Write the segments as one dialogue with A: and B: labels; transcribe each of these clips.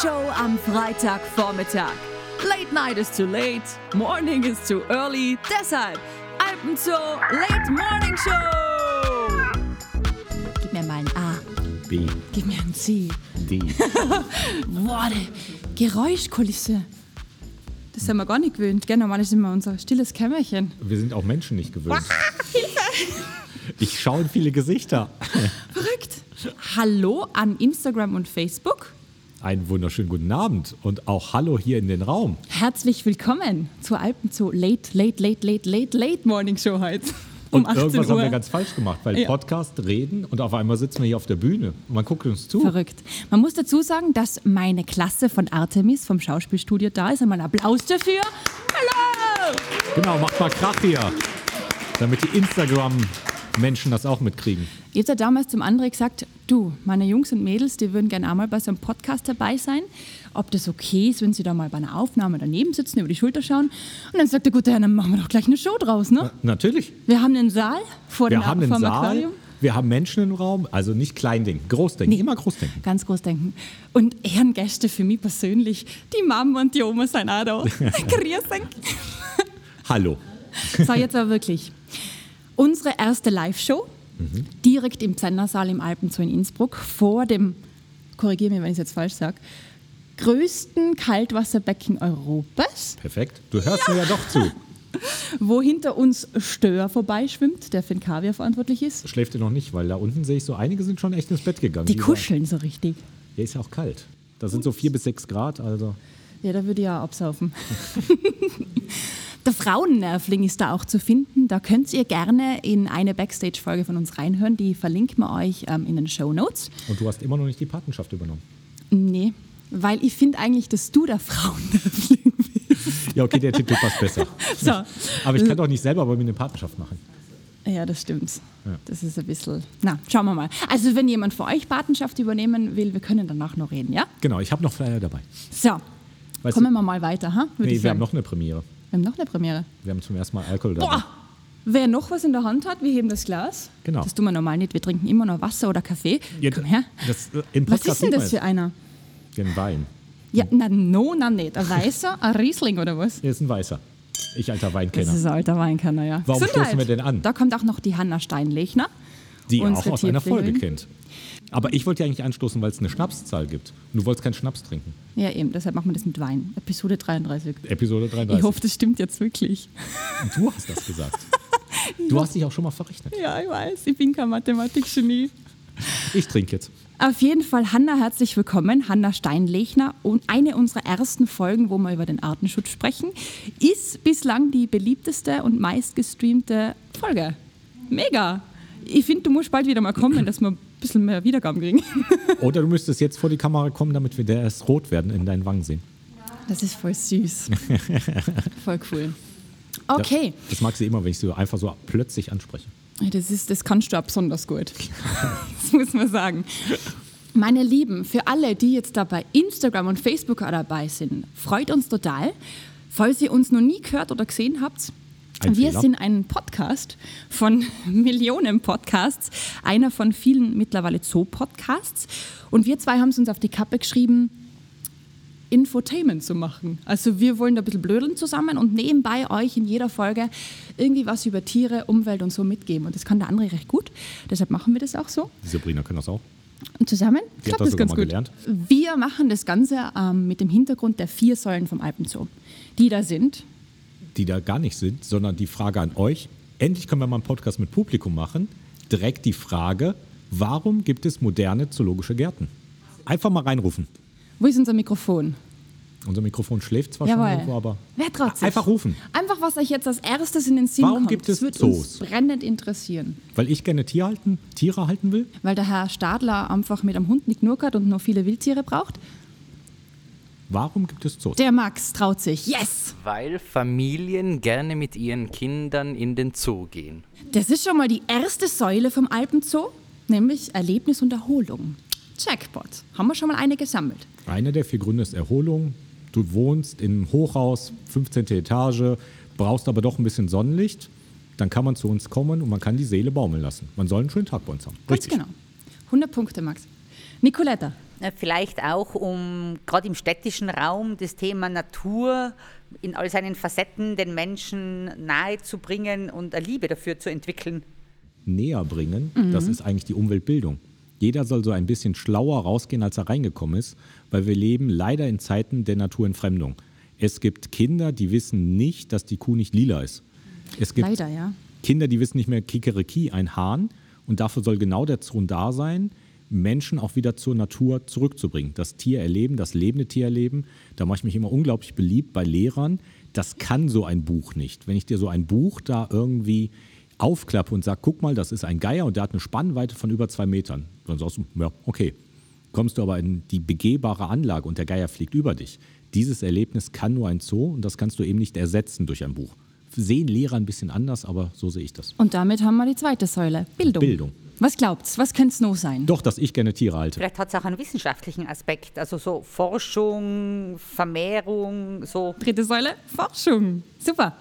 A: Show am Freitagvormittag. Late night is too late, morning is too early. Deshalb Alpenzoo Late Morning Show. Gib mir mal ein A.
B: B,
A: Gib mir ein C.
B: D.
A: Boah, Geräuschkulisse. Das sind wir gar nicht gewöhnt. Gell? Normal ist immer unser stilles Kämmerchen.
B: Wir sind auch Menschen nicht gewöhnt. Ich schaue in viele Gesichter.
A: Verrückt. Hallo an Instagram und Facebook.
B: Einen wunderschönen guten Abend und auch Hallo hier in den Raum.
A: Herzlich willkommen zur Alpenzoo Late, Late, Late, Late, Late, Late Morning Show heute. Um
B: Und
A: 18
B: irgendwas
A: Uhr.
B: haben wir ganz falsch gemacht, weil
A: Ja.
B: Podcast reden und auf einmal sitzen wir hier auf der Bühne und man guckt uns zu.
A: Verrückt. Man muss dazu sagen, dass meine Klasse von Artemis vom Schauspielstudio da ist. Einmal Applaus dafür. Hallo!
B: Genau, macht mal Krach hier, damit die Instagram-Menschen das auch mitkriegen.
A: Jetzt hat damals zum André gesagt, du, meine Jungs und Mädels, die würden gerne einmal bei so einem Podcast dabei sein. Ob das okay ist, wenn sie da mal bei einer Aufnahme daneben sitzen, über die Schulter schauen. Und dann sagt der gute Herr, dann machen wir doch gleich eine Show draus, ne?
B: Natürlich.
A: Wir haben einen Saal vor,
B: Wir
A: dem, Aquarium.
B: wir haben Menschen im Raum, also nicht Kleindenken, Großdenken, immer Großdenken.
A: Ganz groß denken. Und Ehrengäste für mich persönlich, die Mama und die Oma sind auch da. Grüß.
B: Hallo.
A: So, jetzt aber wirklich. Unsere erste Live-Show, direkt im Zennersaal im Alpenzoo in Innsbruck, vor dem, korrigiere mich, wenn ich es jetzt falsch sage, größten Kaltwasserbecken Europas,
B: Perfekt. Du hörst mir ja doch zu.
A: wo hinter uns Stör vorbeischwimmt, der für den Kaviar verantwortlich ist.
B: Schläft ihr noch nicht, weil da unten sehe ich so, einige sind schon echt ins Bett gegangen.
A: Die kuscheln so richtig.
B: Ja, ist ja auch kalt. Da sind so vier bis sechs Grad, also.
A: Ja, da würde ich auch absaufen. Der Frauennervling ist da auch zu finden. Da könnt ihr gerne in eine Backstage-Folge von uns reinhören. Die verlinken wir euch ähm, in den Show Notes.
B: Und du hast immer noch nicht die Patenschaft übernommen.
A: Nee, weil ich finde eigentlich, dass du der Frauennervling bist.
B: Ja, okay, der Titel passt besser.
A: So.
B: Aber ich kann doch nicht selber bei mir eine Patenschaft machen.
A: Ja, das stimmt.
B: Ja.
A: Das ist ein bisschen. Na, schauen wir mal. Also, wenn jemand für euch Patenschaft übernehmen will, wir können danach noch reden, ja?
B: Genau, ich habe noch Flyer dabei.
A: So,
B: Weißt
A: kommen
B: du,
A: wir mal weiter, ha? Würde
B: nee, wir haben noch eine Premiere.
A: Wir haben noch eine Premiere.
B: Wir haben zum ersten Mal Alkohol dabei.
A: Boah! Wer noch was in der Hand hat, wir heben das Glas.
B: Genau.
A: Das tun wir normal nicht. Wir trinken immer noch Wasser oder Kaffee.
B: Ja,
A: Komm her.
B: Das, äh,
A: Was ist denn das für einer?
B: Den Wein.
A: Ja, na, no, na nicht. Ein weißer, ein Riesling oder was?
B: Hier ist ein weißer. Ich alter
A: Das
B: Weinkenner.
A: ist ein alter Weinkenner, ja.
B: Warum
A: Gesundheit.
B: stoßen wir denn an?
A: Da kommt auch noch die Hanna Steinlechner.
B: Die auch aus einer Folge kennt. Aber ich wollte ja eigentlich anstoßen, weil es eine Schnapszahl gibt. Und du wolltest keinen Schnaps trinken.
A: Ja, eben. Deshalb machen wir das mit Wein. Episode 33.
B: Episode 33.
A: Ich hoffe, das stimmt jetzt wirklich.
B: du hast das gesagt. Du hast dich auch schon mal verrechnet.
A: Ja, ich weiß. Ich bin kein Mathematikgenie.
B: Ich trinke jetzt.
A: Auf jeden Fall, Hanna, herzlich willkommen. Hanna Steinlechner. Und eine unserer ersten Folgen, wo wir über den Artenschutz sprechen, ist bislang die beliebteste und meistgestreamte Folge. Mega! Ich finde, du musst bald wieder mal kommen, dass wir bisschen mehr Wiedergaben kriegen.
B: Oder du müsstest jetzt vor die Kamera kommen, damit wir der erst rot werden in deinen Wangen sehen.
A: Das ist voll süß. voll cool. Okay,
B: Das mag sie immer, wenn ich sie einfach so plötzlich anspreche.
A: das, ist, das kannst du auch besonders gut. das muss man sagen. Meine Lieben, für alle, die jetzt da bei Instagram und Facebook dabei sind, freut uns total. Falls ihr uns noch nie gehört oder gesehen habt,
B: Ein
A: wir
B: Fehler.
A: sind ein Podcast von Millionen Podcasts, einer von vielen mittlerweile Zoo-Podcasts. Und wir zwei haben es uns auf die Kappe geschrieben, Infotainment zu machen. Also wir wollen da ein bisschen blödeln zusammen und nebenbei euch in jeder Folge irgendwie was über Tiere, Umwelt und so mitgeben. Und das kann der andere recht gut. Deshalb machen wir das auch so.
B: Die Sabrina kann das auch.
A: Und zusammen
B: hat
A: klappt
B: das
A: das ganz gut.
B: gelernt.
A: Wir machen das Ganze ähm, mit dem Hintergrund der vier Säulen vom Alpenzoo. Die da sind,
B: Die da gar nicht sind, sondern die Frage an euch. Endlich können wir mal einen Podcast mit Publikum machen. Direkt die Frage, warum gibt es moderne zoologische Gärten? Einfach mal reinrufen.
A: wo ist unser Mikrofon?
B: Unser Mikrofon schläft zwar schon
A: Jawohl.
B: irgendwo, aber
A: Wer traut sich?
B: einfach rufen.
A: Einfach, was euch jetzt als erstes in den Sinn
B: Warum
A: kommt.
B: gibt es
A: das wird
B: Zoos?
A: uns brennend interessieren.
B: Weil ich gerne Tier halten, Tiere halten will.
A: Weil der Herr Stadler einfach mit einem Hund nicht nur hat und noch viele Wildtiere braucht.
B: Warum gibt es Zoos?
A: Der Max traut sich. Yes!
C: Weil Familien gerne mit ihren Kindern in den Zoo gehen.
A: Das ist schon mal die erste Säule vom Alpenzoo, nämlich Erlebnis und Erholung. Jackpot. Haben wir schon mal eine gesammelt.
B: Einer der vier Gründe ist Erholung. Du wohnst im Hochhaus, 15. Etage, brauchst aber doch ein bisschen Sonnenlicht. Dann kann man zu uns kommen und man kann die Seele baumeln lassen. Man soll einen schönen Tag bei uns haben.
A: Ganz genau. 100 Punkte, Max. Nicoletta,
D: Vielleicht auch, um gerade im städtischen Raum das Thema Natur in all seinen Facetten den Menschen nahe zu bringen und eine Liebe dafür zu entwickeln.
B: näher bringen, das ist eigentlich die Umweltbildung. Jeder soll so ein bisschen schlauer rausgehen, als er reingekommen ist, weil wir leben leider in Zeiten der Naturentfremdung. Es gibt Kinder, die wissen nicht, dass die Kuh nicht lila ist. Es gibt
A: Leider, ja.
B: Kinder, die wissen nicht mehr Kikeriki, ein Hahn. Und dafür soll genau der Zon da sein, Menschen auch wieder zur Natur zurückzubringen. Das Tier erleben, das lebende Tier erleben. Da mache ich mich immer unglaublich beliebt bei Lehrern. Das kann so ein Buch nicht. Wenn ich dir so ein Buch da irgendwie aufklappe und sage, guck mal, das ist ein Geier und der hat eine Spannweite von über zwei Metern. Dann sagst du, ja, okay. Kommst du aber in die begehbare Anlage und der Geier fliegt über dich. Dieses Erlebnis kann nur ein Zoo und das kannst du eben nicht ersetzen durch ein Buch. Sehen Lehrer ein bisschen anders, aber so sehe ich das.
A: Und damit haben wir die zweite Säule, Bildung.
B: Bildung.
A: Was glaubt's? Was könnte es noch sein?
B: Doch, dass ich gerne Tiere halte.
D: Vielleicht hat es auch einen wissenschaftlichen Aspekt, also so Forschung, Vermehrung, so.
A: Dritte Säule, Forschung. Super.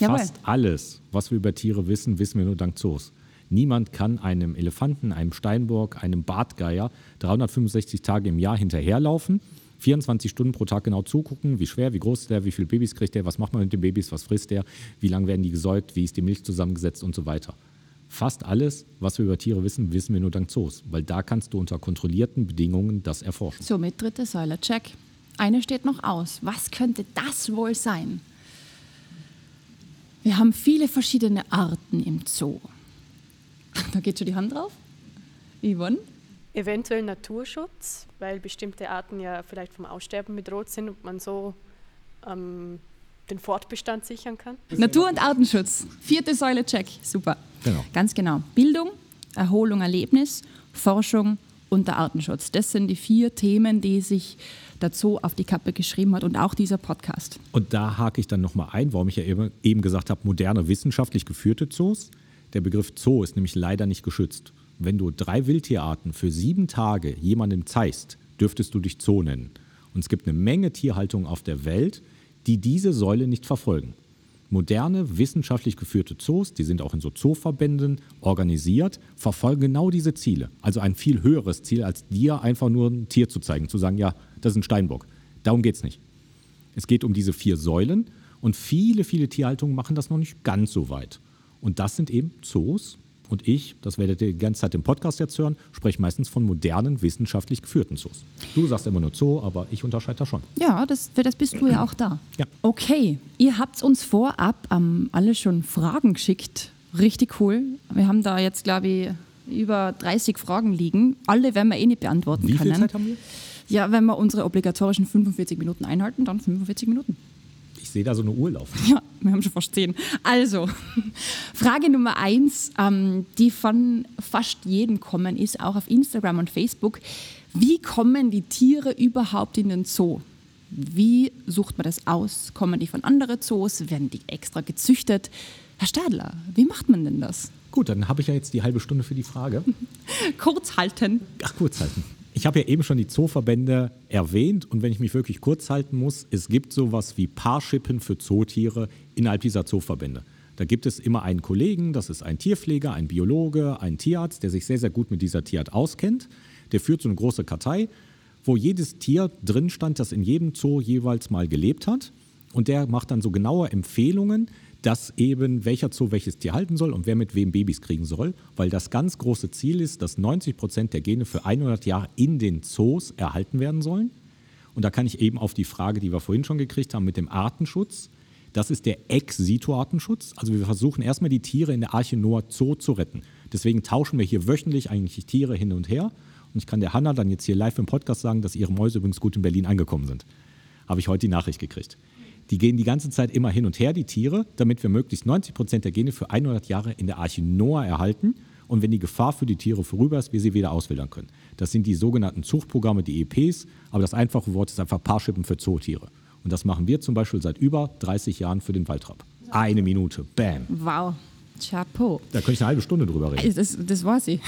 A: Jawohl.
B: Fast alles, was wir über Tiere wissen, wissen wir nur dank Zoos. Niemand kann einem Elefanten, einem Steinbock, einem Bartgeier 365 Tage im Jahr hinterherlaufen, 24 Stunden pro Tag genau zugucken, wie schwer, wie groß ist der, wie viele Babys kriegt der, was macht man mit den Babys, was frisst der, wie lange werden die gesäugt, wie ist die Milch zusammengesetzt und so weiter. Fast alles, was wir über Tiere wissen, wissen wir nur dank Zoos, weil da kannst du unter kontrollierten Bedingungen das erforschen.
A: Somit dritte Säule, check. Eine steht noch aus. Was könnte das wohl sein? Wir haben viele verschiedene Arten im Zoo. Da geht schon die Hand drauf. Yvonne?
E: Eventuell Naturschutz, weil bestimmte Arten ja vielleicht vom Aussterben bedroht sind und man so ähm, den Fortbestand sichern kann.
A: Natur- und Artenschutz. Vierte Säule, check. Super.
B: Genau.
A: Ganz genau. Bildung, Erholung, Erlebnis, Forschung und der Artenschutz. Das sind die vier Themen, die sich der Zoo auf die Kappe geschrieben hat und auch dieser Podcast.
B: Und da hake ich dann nochmal ein, warum ich ja eben, eben gesagt habe, moderne wissenschaftlich geführte Zoos. Der Begriff Zoo ist nämlich leider nicht geschützt. Wenn du drei Wildtierarten für sieben Tage jemandem zeigst, dürftest du dich Zoo nennen. Und es gibt eine Menge Tierhaltungen auf der Welt, die diese Säule nicht verfolgen. Moderne, wissenschaftlich geführte Zoos, die sind auch in so Zooverbänden organisiert, verfolgen genau diese Ziele. Also ein viel höheres Ziel, als dir einfach nur ein Tier zu zeigen, zu sagen, ja, das ist ein Steinbock. Darum geht es nicht. Es geht um diese vier Säulen und viele, viele Tierhaltungen machen das noch nicht ganz so weit. Und das sind eben Zoos. Und ich, das werdet ihr die ganze Zeit im Podcast jetzt hören, spreche meistens von modernen, wissenschaftlich geführten Zoos. Du sagst immer nur Zoo, aber ich unterscheide da schon.
A: Ja, das, für das bist du ja auch da.
B: Ja.
A: Okay, ihr habt uns vorab ähm, alle schon Fragen geschickt. Richtig cool. Wir haben da jetzt, glaube ich, über 30 Fragen liegen. Alle werden wir eh nicht beantworten
B: Wie
A: können.
B: viel Zeit haben wir?
A: Ja, wenn wir unsere obligatorischen 45 Minuten einhalten, dann 45 Minuten.
B: Ich sehe da so eine Uhr laufen.
A: Ja, wir haben schon fast zehn. Also, Frage Nummer eins, ähm, die von fast jedem kommen, ist auch auf Instagram und Facebook. Wie kommen die Tiere überhaupt in den Zoo? Wie sucht man das aus? Kommen die von anderen Zoos? Werden die extra gezüchtet? Herr Stadler, wie macht man denn das?
B: Gut, dann habe ich ja jetzt die halbe Stunde für die Frage.
A: Kurz halten.
B: Ach, kurz halten. Ich habe ja eben schon die Zooverbände erwähnt und wenn ich mich wirklich kurz halten muss, es gibt sowas wie Paarschippen für Zootiere innerhalb dieser Zooverbände. Da gibt es immer einen Kollegen, das ist ein Tierpfleger, ein Biologe, ein Tierarzt, der sich sehr, sehr gut mit dieser Tierart auskennt. Der führt so eine große Kartei, wo jedes Tier drin stand, das in jedem Zoo jeweils mal gelebt hat. Und der macht dann so genaue Empfehlungen, dass eben welcher Zoo welches Tier halten soll und wer mit wem Babys kriegen soll, weil das ganz große Ziel ist, dass 90 Prozent der Gene für 100 Jahre in den Zoos erhalten werden sollen. Und da kann ich eben auf die Frage, die wir vorhin schon gekriegt haben mit dem Artenschutz, das ist der Ex-Situ-Artenschutz. Also wir versuchen erstmal die Tiere in der Arche Noah Zoo zu retten. Deswegen tauschen wir hier wöchentlich eigentlich Tiere hin und her. Und ich kann der Hanna dann jetzt hier live im Podcast sagen, dass ihre Mäuse übrigens gut in Berlin angekommen sind. Habe ich heute die Nachricht gekriegt. Die gehen die ganze Zeit immer hin und her, die Tiere, damit wir möglichst 90 Prozent der Gene für 100 Jahre in der Arche Noah erhalten. Und wenn die Gefahr für die Tiere vorüber ist, wir sie wieder auswildern können. Das sind die sogenannten Zuchtprogramme, die EPs. Aber das einfache Wort ist einfach Paarschippen für Zootiere. Und das machen wir zum Beispiel seit über 30 Jahren für den Waldrapp. Eine Minute, bam.
A: Wow, Chapeau.
B: Da könnte ich eine halbe Stunde drüber reden.
A: Das, das war sie.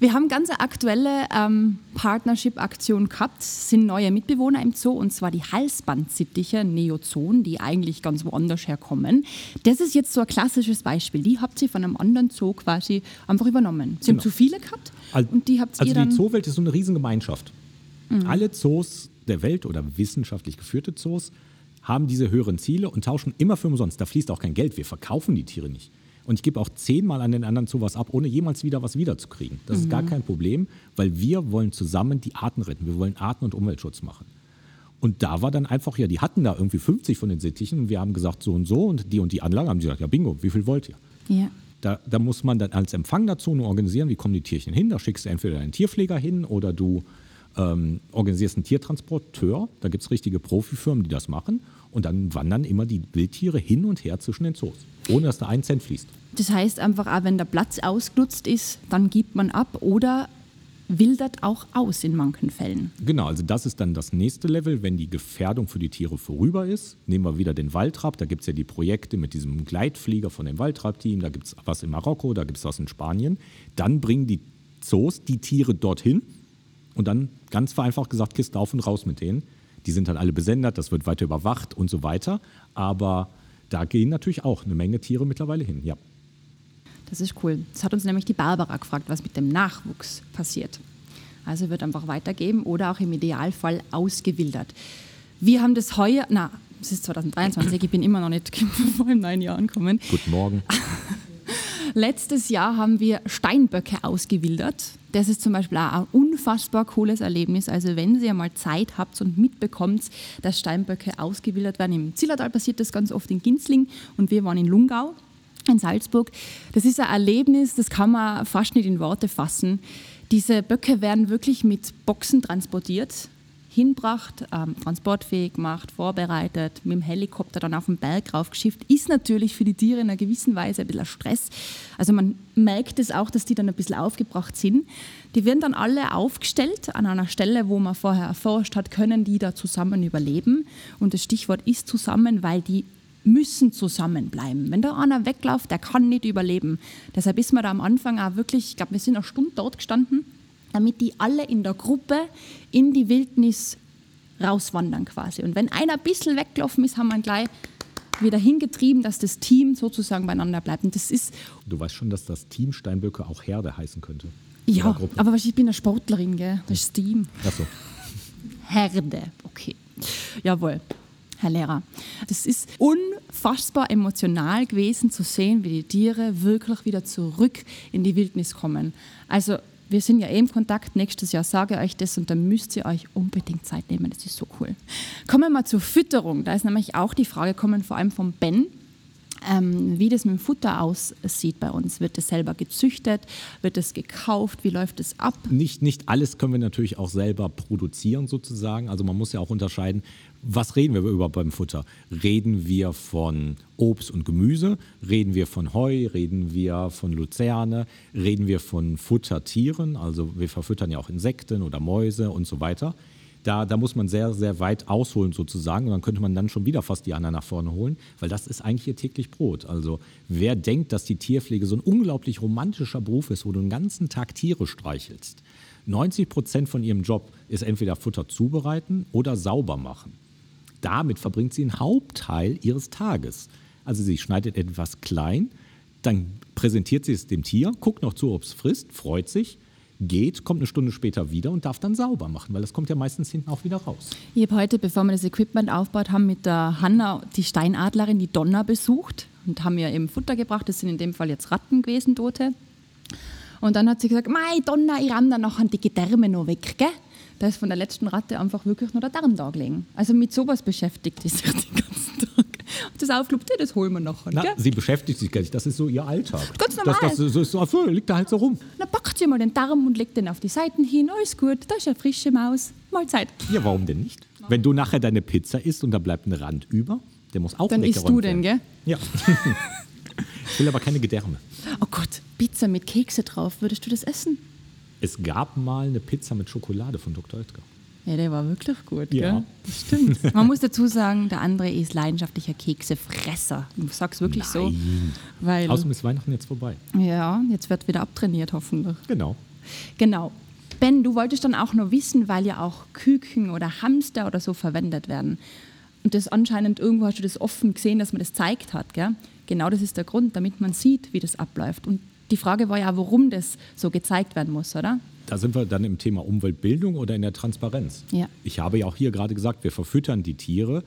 A: Wir haben ganz aktuelle ähm, Partnership-Aktion gehabt, Es sind neue Mitbewohner im Zoo und zwar die Halsbandsittiche Neozoon, die eigentlich ganz woanders herkommen. Das ist jetzt so ein klassisches Beispiel. Die habt ihr von einem anderen Zoo quasi einfach übernommen. Sie haben
B: Genau.
A: zu viele gehabt
B: Al-
A: Und die habt ihr
B: also
A: dann.
B: die Zoowelt ist so eine Riesengemeinschaft. Alle Zoos der Welt oder wissenschaftlich geführte Zoos haben diese höheren Ziele und tauschen immer für umsonst. Da fließt auch kein Geld. Wir verkaufen die Tiere nicht. Und ich gebe auch zehnmal an den anderen Zoo was ab, ohne jemals wieder was wiederzukriegen. Das ist gar kein Problem, weil wir wollen zusammen die Arten retten. Wir wollen Arten- und Umweltschutz machen. Und da war dann einfach, ja, die hatten da irgendwie 50 von den Sittichen und wir haben gesagt, so und so und die und die Anlage haben die gesagt, ja, bingo, wie viel wollt ihr?
A: ja.
B: Da, da muss man dann als Empfang dazu nur organisieren, wie kommen die Tierchen hin. Da schickst du entweder einen Tierpfleger hin oder du ähm, organisierst einen Tiertransporteur. Da gibt es richtige Profifirmen, die das machen. Und dann wandern immer die Wildtiere hin und her zwischen den Zoos, ohne dass da ein Cent fließt.
A: Das heißt einfach auch, wenn der Platz ausgenutzt ist, dann gibt man ab oder wildert auch aus in manchen Fällen.
B: Genau, also das ist dann das nächste Level, wenn die Gefährdung für die Tiere vorüber ist. Nehmen wir wieder den Waldrapp, da gibt es ja die Projekte mit diesem Gleitflieger von dem Waldrapp-Team, da gibt es was in Marokko, da gibt es was in Spanien. Dann bringen die Zoos die Tiere dorthin und dann ganz vereinfacht gesagt, Kiste auf und raus mit denen. Die sind dann alle besendet, das wird weiter überwacht und so weiter. Aber da gehen natürlich auch eine Menge Tiere mittlerweile hin, ja.
A: Das ist cool. Das hat uns nämlich die Barbara gefragt, was mit dem Nachwuchs passiert. Also wird einfach weitergeben oder auch im Idealfall ausgewildert. Wir haben das heuer, na, es ist 2023, ich bin immer noch nicht vor im neuen Jahr angekommen.
B: Guten Morgen.
A: Letztes Jahr haben wir Steinböcke ausgewildert. Das ist zum Beispiel auch ein unfassbar cooles Erlebnis. Also wenn ihr mal Zeit habt und mitbekommt, dass Steinböcke ausgewildert werden, im Zillertal passiert das ganz oft in Ginzling und wir waren in Lungau in Salzburg. Das ist ein Erlebnis, das kann man fast nicht in Worte fassen. Diese Böcke werden wirklich mit Boxen transportiert, hinbracht, ähm, transportfähig gemacht, vorbereitet, mit dem Helikopter dann auf den Berg raufgeschifft. Ist natürlich für die Tiere in einer gewissen Weise ein bisschen Stress. Also man merkt es auch, dass die dann ein bisschen aufgebracht sind. Die werden dann alle aufgestellt an einer Stelle, wo man vorher erforscht hat, können die da zusammen überleben. Und das Stichwort ist zusammen, weil die müssen zusammenbleiben. Wenn da einer wegläuft, der kann nicht überleben. Deshalb ist man da am Anfang auch wirklich, ich glaube, wir sind eine Stunde dort gestanden, damit die alle in der Gruppe in die Wildnis rauswandern quasi. Und wenn einer ein bisschen weggelaufen ist, haben wir ihn gleich wieder hingetrieben, dass das Team sozusagen beieinander bleibt. Und das ist,
B: Du weißt schon, dass das Team Steinböcke auch Herde heißen könnte.
A: Ja, aber ich bin eine Sportlerin, gell? Das ist Team.
B: Achso.
A: Herde. Okay. Jawohl. Herr Lehrer, das ist unfassbar emotional gewesen zu sehen, wie die Tiere wirklich wieder zurück in die Wildnis kommen. Also wir sind ja eh im Kontakt, nächstes Jahr sage ich euch das und dann müsst ihr euch unbedingt Zeit nehmen, das ist so cool. Kommen wir mal zur Fütterung, da ist nämlich auch die Frage kommen, vor allem vom Ben, ähm, wie das mit dem Futter aussieht bei uns. Wird es selber gezüchtet? Wird es gekauft? Wie läuft es ab?
B: Nicht, nicht alles können wir natürlich auch selber produzieren sozusagen. Also man muss ja auch unterscheiden, was reden wir über beim Futter? Reden wir von Obst und Gemüse? Reden wir von Heu? Reden wir von Luzerne? Reden wir von Futtertieren? Also wir verfüttern ja auch Insekten oder Mäuse und so weiter. Da, da muss man sehr, sehr weit ausholen sozusagen. Und dann könnte man dann schon wieder fast die anderen nach vorne holen, weil das ist eigentlich ihr täglich Brot. Also wer denkt, dass die Tierpflege so ein unglaublich romantischer Beruf ist, wo du den ganzen Tag Tiere streichelst. 90 Prozent von ihrem Job ist entweder Futter zubereiten oder sauber machen. Damit verbringt sie einen Hauptteil ihres Tages. Also sie schneidet etwas klein, dann präsentiert sie es dem Tier, guckt noch zu, ob es frisst, freut sich, geht, kommt eine Stunde später wieder und darf dann sauber machen, weil das kommt ja meistens hinten auch wieder raus.
A: Ich habe heute, bevor wir das Equipment aufgebaut haben, mit der Hanna die Steinadlerin, die Donna, besucht und haben ihr eben Futter gebracht. Das sind in dem Fall jetzt Ratten gewesen, tote. Und dann hat sie gesagt, Mei, Donna, ich ramm da noch an die Gedärme noch weg, gell? Da ist von der letzten Ratte einfach wirklich nur der Darm da gelegen. Also mit sowas beschäftigt die sich den ganzen Tag. Und das aufgelobt, ja, das holen wir nachher,
B: Na,
A: gell?
B: sie beschäftigt sich gar nicht, das ist so ihr Alltag.
A: Ganz
B: Das,
A: normal.
B: das, ist so, ach so, liegt da halt so rum.
A: Dann packt sie mal den Darm und legt den auf die Seiten hin. Alles gut, da ist eine frische Maus. Mahlzeit.
B: Ja, warum denn nicht? Wenn du nachher deine Pizza isst und da bleibt ein Rand über, der muss auch
A: Dann isst du den, gell?
B: Ja. ich will aber keine Gedärme.
A: Oh Gott, Pizza mit Kekse drauf. Würdest du das essen?
B: Es gab mal eine Pizza mit Schokolade von Dr. Oetker.
A: Ja, der war wirklich gut,
B: Ja.
A: gell? Das stimmt. Man muss dazu sagen, der andere ist leidenschaftlicher Keksefresser. Ich sag's wirklich so.
B: Nein.
A: Weil,
B: Außerdem ist Weihnachten jetzt vorbei.
A: ja, jetzt wird wieder abtrainiert, hoffentlich.
B: Genau.
A: Genau. Ben, du wolltest dann auch noch wissen, weil ja auch Küken oder Hamster oder so verwendet werden. Und das anscheinend irgendwo hast du das offen gesehen, dass man das zeigt hat, gell? Genau das ist der Grund, damit man sieht, wie das abläuft. Und die Frage war ja, warum das so gezeigt werden muss, oder?
B: Da sind wir dann im Thema Umweltbildung oder in der Transparenz.
A: Ja.
B: Ich habe ja auch hier gerade gesagt, wir verfüttern die Tiere.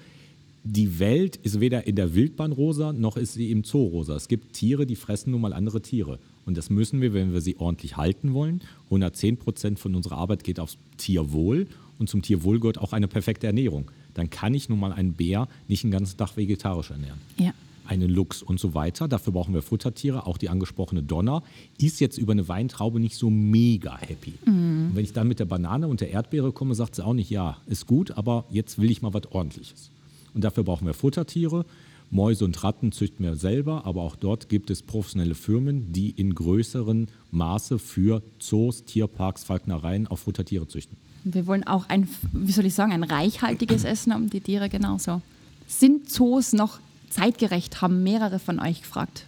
B: Die Welt ist weder in der Wildbahn rosa, noch ist sie im Zoo rosa. Es gibt Tiere, die fressen nun mal andere Tiere. Und das müssen wir, wenn wir sie ordentlich halten wollen. 110 Prozent von unserer Arbeit geht aufs Tierwohl. Und zum Tierwohl gehört auch eine perfekte Ernährung. Dann kann ich nun mal einen Bär nicht den ganzen Tag vegetarisch ernähren
A: Ja.
B: Einen Luchs und so weiter. Dafür brauchen wir Futtertiere. Auch die angesprochene Donner ist jetzt über eine Weintraube nicht so mega happy. Und wenn ich dann mit der Banane und der Erdbeere komme, sagt sie auch nicht, ja, ist gut, aber jetzt will ich mal was Ordentliches. Und dafür brauchen wir Futtertiere. Mäuse und Ratten züchten wir selber, aber auch dort gibt es professionelle Firmen, die in größeren Maße für Zoos, Tierparks, Falknereien auch Futtertiere züchten.
A: Wir wollen auch ein, wie soll ich sagen, ein reichhaltiges Essen haben die Tiere genauso. Sind Zoos noch zeitgerecht, haben mehrere von euch gefragt.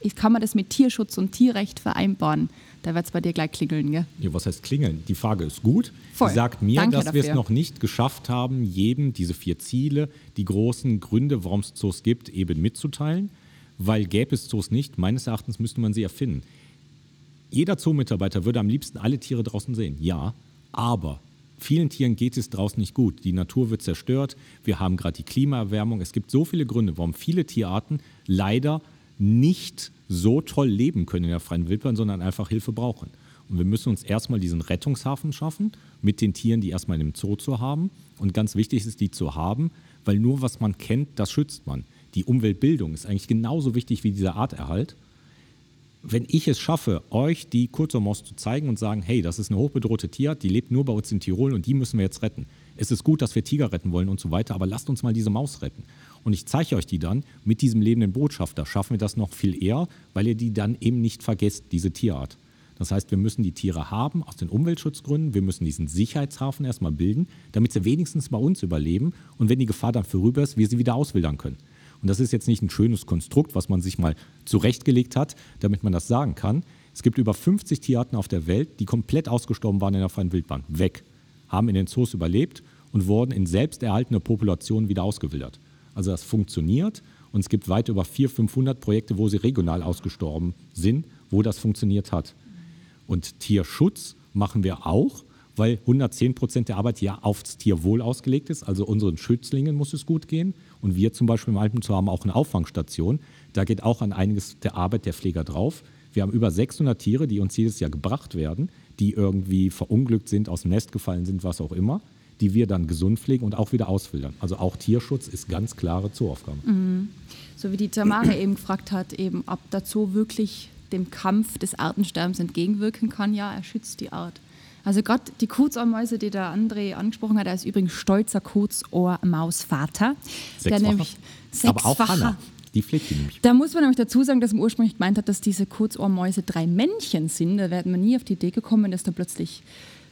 A: Ich- Kann man das mit Tierschutz und Tierrecht vereinbaren? Da wird es bei dir gleich klingeln, gell?
B: Ja, was heißt klingeln? Die Frage ist gut.
A: Voll.
B: Sie sagt mir,
A: Danke
B: dass wir es noch nicht geschafft haben, jedem diese vier Ziele, die großen Gründe, warum es Zoos gibt, eben mitzuteilen. Weil gäbe es Zoos nicht, meines Erachtens müsste man sie erfinden. Jeder Zoomitarbeiter würde am liebsten alle Tiere draußen sehen. Ja, aber vielen Tieren geht es draußen nicht gut. Die Natur wird zerstört. Wir haben gerade die Klimaerwärmung. Es gibt so viele Gründe, warum viele Tierarten leider nicht so toll leben können in der freien Wildbahn, sondern einfach Hilfe brauchen. Und wir müssen uns erstmal diesen Rettungshafen schaffen, mit den Tieren, die erstmal dem Zoo zu haben. Und ganz wichtig ist, die zu haben, weil nur was man kennt, das schützt man. Die Umweltbildung ist eigentlich genauso wichtig wie dieser Arterhalt wenn ich es schaffe, euch die Kurzermaus zu zeigen und sagen, hey, das ist eine hochbedrohte Tierart, die lebt nur bei uns in Tirol und die müssen wir jetzt retten. Es ist gut, dass wir Tiger retten wollen und so weiter, aber lasst uns mal diese Maus retten. Und ich zeige euch die dann mit diesem lebenden Botschafter. Schaffen wir das noch viel eher, weil ihr die dann eben nicht vergesst, diese Tierart. Das heißt, wir müssen die Tiere haben aus den Umweltschutzgründen. Wir müssen diesen Sicherheitshafen erstmal bilden, damit sie wenigstens bei uns überleben und wenn die Gefahr dann vorüber ist, wir sie wieder auswildern können. Und das ist jetzt nicht ein schönes Konstrukt, was man sich mal zurechtgelegt hat, damit man das sagen kann. Es gibt über 50 Tierarten auf der Welt, die komplett ausgestorben waren in der freien Wildbahn. Weg. Haben in den Zoos überlebt und wurden in selbsterhaltene Populationen wieder ausgewildert. Also das funktioniert und es gibt weit über 400, 500 Projekte, wo sie regional ausgestorben sind, wo das funktioniert hat. Und Tierschutz machen wir auch, weil 110 Prozent der Arbeit ja aufs Tierwohl ausgelegt ist. Also unseren Schützlingen muss es gut gehen. Und wir zum Beispiel im Alpenzoo haben auch eine Auffangstation. Da geht auch an einiges der Arbeit der Pfleger drauf. Wir haben über 600 Tiere, die uns jedes Jahr gebracht werden, die irgendwie verunglückt sind, aus dem Nest gefallen sind, was auch immer, die wir dann gesund pflegen und auch wieder auswildern. Also auch Tierschutz ist ganz klare Zooaufgabe.
A: So wie die Tamara eben gefragt hat, eben ob der Zoo wirklich dem Kampf des Artensterbens entgegenwirken kann. Ja, er schützt die Art. Also gerade die Kurzohrmäuse, die der André angesprochen hat, er ist übrigens stolzer Kurzohrmausvater. Der
B: Sechsfacher.
A: nämlich
B: Aber auch
A: sechsfacher-
B: Hanna, die pflegt die nämlich.
A: Da muss man nämlich dazu sagen, dass man ursprünglich gemeint hat, dass diese Kurzohrmäuse drei Männchen sind. Da wäre man nie auf die Idee gekommen, dass da plötzlich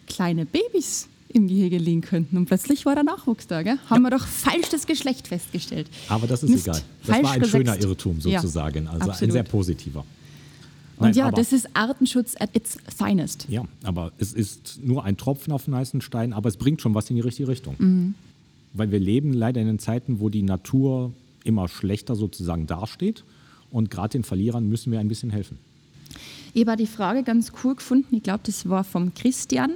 A: kleine Babys im Gehege liegen könnten. Und plötzlich war der Nachwuchs da. Gell? Haben wir doch falsch das Geschlecht festgestellt.
B: Aber das ist
A: Mist,
B: egal. Das
A: falsch
B: war ein
A: gesetzt.
B: schöner Irrtum
A: Ja,
B: sozusagen. also ein
A: absolut.
B: sehr positiver.
A: Und
B: Nein,
A: ja, das ist Artenschutz at its finest.
B: Ja, aber es ist nur ein Tropfen auf den heißen Stein, aber es bringt schon was in die richtige Richtung.
A: Mhm.
B: Weil wir leben leider in den Zeiten, wo die Natur immer schlechter sozusagen dasteht. Und gerade den Verlierern müssen wir ein bisschen helfen.
A: Ich habe die Frage ganz cool gefunden. Ich glaube, das war vom Christian.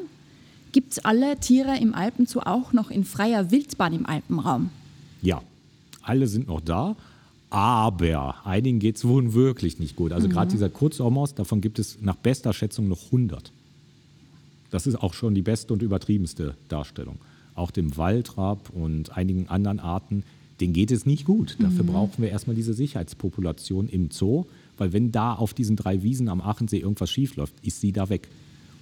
A: Gibt es alle Tiere im Alpenzoo auch noch in freier Wildbahn im Alpenraum?
B: Ja, alle sind noch da, aber einigen geht es wohl wirklich nicht gut. Also gerade dieser Kurzohrmaus, davon gibt es nach bester Schätzung noch 100. Das ist auch schon die beste und übertriebenste Darstellung. Auch dem Waldrapp und einigen anderen Arten, denen geht es nicht gut. Dafür brauchen wir erstmal diese Sicherheitspopulation im Zoo, weil wenn da auf diesen drei Wiesen am Aachensee irgendwas schiefläuft, ist sie da weg.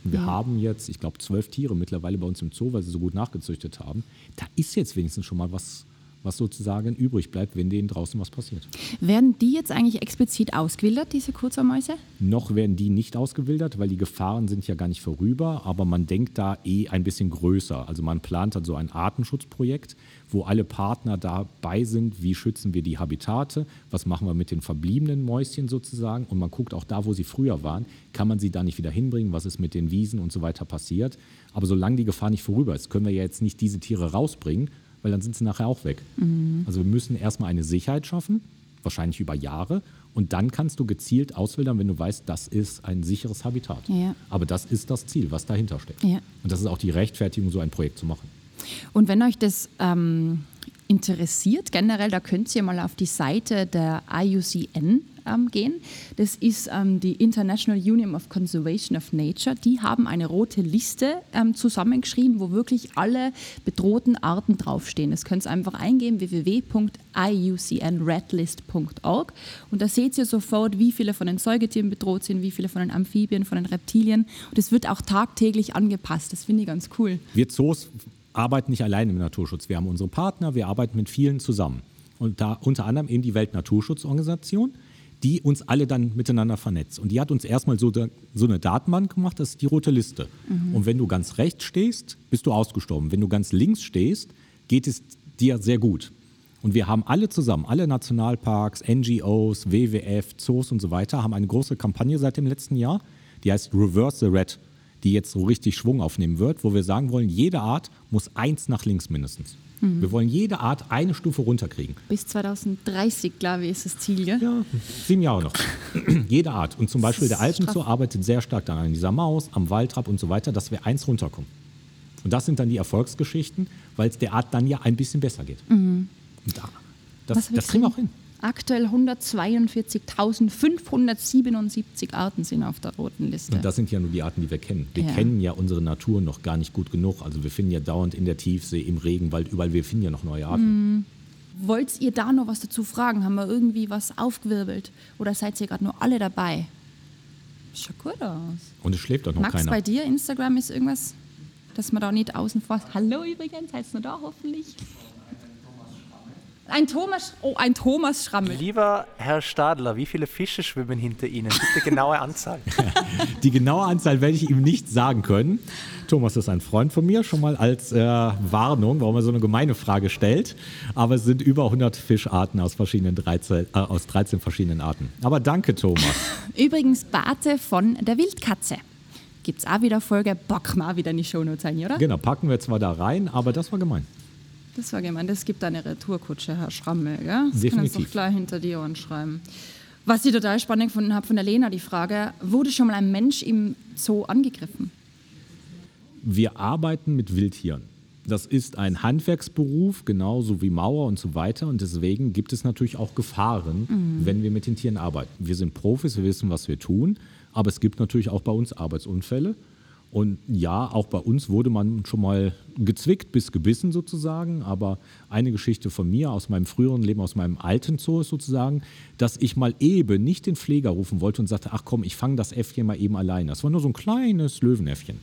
B: Und wir haben jetzt, ich glaube, zwölf Tiere mittlerweile bei uns im Zoo, weil sie so gut nachgezüchtet haben. Da ist jetzt wenigstens schon mal was, was sozusagen übrig bleibt, wenn denen draußen was passiert.
A: Werden die jetzt eigentlich explizit ausgewildert, diese Kurzohrmäuse?
B: Noch werden die nicht ausgewildert, weil die Gefahren sind ja gar nicht vorüber, aber man denkt da eh ein bisschen größer. Also man plant dann so ein Artenschutzprojekt, wo alle Partner dabei sind, wie schützen wir die Habitate, was machen wir mit den verbliebenen Mäuschen sozusagen und man guckt auch da, wo sie früher waren, kann man sie da nicht wieder hinbringen, was ist mit den Wiesen und so weiter passiert. Aber solange die Gefahr nicht vorüber ist, können wir ja jetzt nicht diese Tiere rausbringen, weil dann sind sie nachher auch weg. Also wir müssen erstmal eine Sicherheit schaffen, wahrscheinlich über Jahre. Und dann kannst du gezielt auswählen, wenn du weißt, das ist ein sicheres Habitat.
A: Ja.
B: Aber das ist das Ziel, was dahinter steckt.
A: Ja.
B: Und das ist auch die Rechtfertigung, so ein Projekt zu machen.
A: Und wenn euch das ähm, interessiert, generell, da könnt ihr mal auf die Seite der IUCN ähm, gehen. Das ist ähm, die International Union of Conservation of Nature. Die haben eine rote Liste ähm, zusammengeschrieben, wo wirklich alle bedrohten Arten draufstehen. Das könnt ihr einfach eingeben, www.iucnredlist.org. Und da seht ihr sofort, wie viele von den Säugetieren bedroht sind, wie viele von den Amphibien, von den Reptilien. Und es wird auch tagtäglich angepasst. Das finde ich ganz cool.
B: Wir Zoos arbeiten nicht allein im Naturschutz. Wir haben unsere Partner, wir arbeiten mit vielen zusammen. Und da unter anderem eben die Weltnaturschutzorganisation, die uns alle dann miteinander vernetzt. Und die hat uns erstmal so, so eine Datenbank gemacht, das ist die rote Liste. Und wenn du ganz rechts stehst, bist du ausgestorben. Wenn du ganz links stehst, geht es dir sehr gut. Und wir haben alle zusammen, alle Nationalparks, NGOs, WWF, Zoos und so weiter, haben eine große Kampagne seit dem letzten Jahr, die heißt Reverse the Red, die jetzt so richtig Schwung aufnehmen wird, wo wir sagen wollen, jede Art muss eins nach links mindestens. Wir wollen jede Art eine Stufe runterkriegen.
A: Bis 2030, glaube ich, ist das Ziel, gell?
B: Ja, sieben Jahre noch. jede Art. Und zum Beispiel der Alpenzoo arbeitet sehr stark dann an dieser Maus, am Waldrapp und so weiter, dass wir eins runterkommen. Und das sind dann die Erfolgsgeschichten, weil es der Art dann ja ein bisschen besser geht. Und da, das, das kriegen wir auch hin.
A: Aktuell 142.577 Arten sind auf der roten Liste.
B: Und das sind ja nur die Arten, die wir kennen. Wir
A: Ja.
B: kennen ja unsere Natur noch gar nicht gut genug. Also wir finden ja dauernd in der Tiefsee, im Regenwald, überall, wir finden ja noch neue Arten.
A: Wollt ihr da noch was dazu fragen? Haben wir irgendwie was aufgewirbelt? Oder seid ihr gerade nur alle dabei? Schaut gut aus.
B: Und es schläft doch noch
A: Max,
B: keiner.
A: bei dir, Instagram ist irgendwas, dass man da nicht außen vor Hallo übrigens, seid ihr noch da hoffentlich? Ein Thomas, oh, ein Thomas Schrammel.
F: Lieber Herr Stadler, wie viele Fische schwimmen hinter Ihnen? Bitte genaue Anzahl.
B: Die genaue Anzahl werde ich ihm nicht sagen können. Thomas ist ein Freund von mir, schon mal als äh, Warnung, warum er so eine gemeine Frage stellt. Aber es sind über 100 Fischarten aus, verschiedenen 13, äh, aus 13 verschiedenen Arten. Aber danke, Thomas.
A: Übrigens Bate von der Wildkatze. Gibt's auch wieder Folge, bock mal wieder in die Shownotes ein, oder?
B: genau, packen wir zwar da rein, aber das war gemein.
A: Das war gemeint. Es gibt eine Retourkutsche, Herr Schrammel. Gell? Das kann ich
B: Definitiv.
A: doch gleich hinter die Ohren schreiben. Was ich total spannend gefunden habe von der Lena, die Frage, wurde schon mal ein Mensch im Zoo angegriffen?
B: Wir arbeiten mit Wildtieren. Das ist ein Handwerksberuf, genauso wie Mauer und so weiter. Und deswegen gibt es natürlich auch Gefahren, wenn wir mit den Tieren arbeiten. Wir sind Profis, wir wissen, was wir tun. Aber es gibt natürlich auch bei uns Arbeitsunfälle. Und ja, auch bei uns wurde man schon mal gezwickt bis gebissen sozusagen. Aber eine Geschichte von mir aus meinem früheren Leben, aus meinem alten Zoo ist sozusagen, dass ich mal eben nicht den Pfleger rufen wollte und sagte, ach komm, ich fange das Äffchen mal eben allein. Das war nur so ein kleines Löwenäffchen.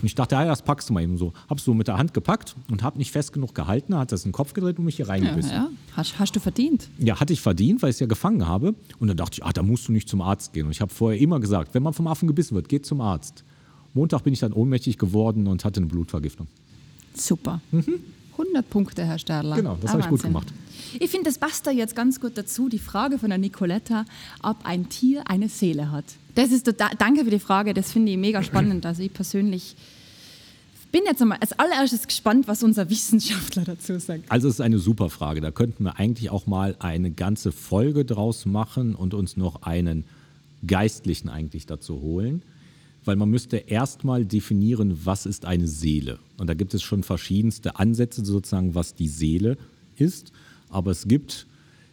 B: Und ich dachte, ja, das packst du mal eben so. Hab's so mit der Hand gepackt und hab nicht fest genug gehalten, hat das in den Kopf gedreht und mich hier
A: Ja,
B: reingebissen.
A: ja. Hast, hast du verdient.
B: Ja, hatte ich verdient, weil ich es ja gefangen habe. Und dann dachte ich, ah, da musst du nicht zum Arzt gehen. Und ich habe vorher immer gesagt, wenn man vom Affen gebissen wird, geht zum Arzt. Montag bin ich dann ohnmächtig geworden und hatte eine Blutvergiftung.
A: Super. 100 Punkte, Herr Stadler.
B: Mhm. Genau, das
A: Ah,
B: habe ich gut gemacht.
A: Ich finde, das passt da jetzt ganz gut dazu, die Frage von der Nicoletta, ob ein Tier eine Seele hat. Das ist total, danke für die Frage, das finde ich mega spannend. Also ich persönlich bin jetzt einmal als allererstes gespannt, was unser Wissenschaftler dazu sagt.
B: Also es ist eine super Frage. Da könnten wir eigentlich auch mal eine ganze Folge draus machen und uns noch einen Geistlichen eigentlich dazu holen. Weil man müsste erstmal definieren, was ist eine Seele. Und da gibt es schon verschiedenste Ansätze sozusagen, was die Seele ist. Aber es gibt,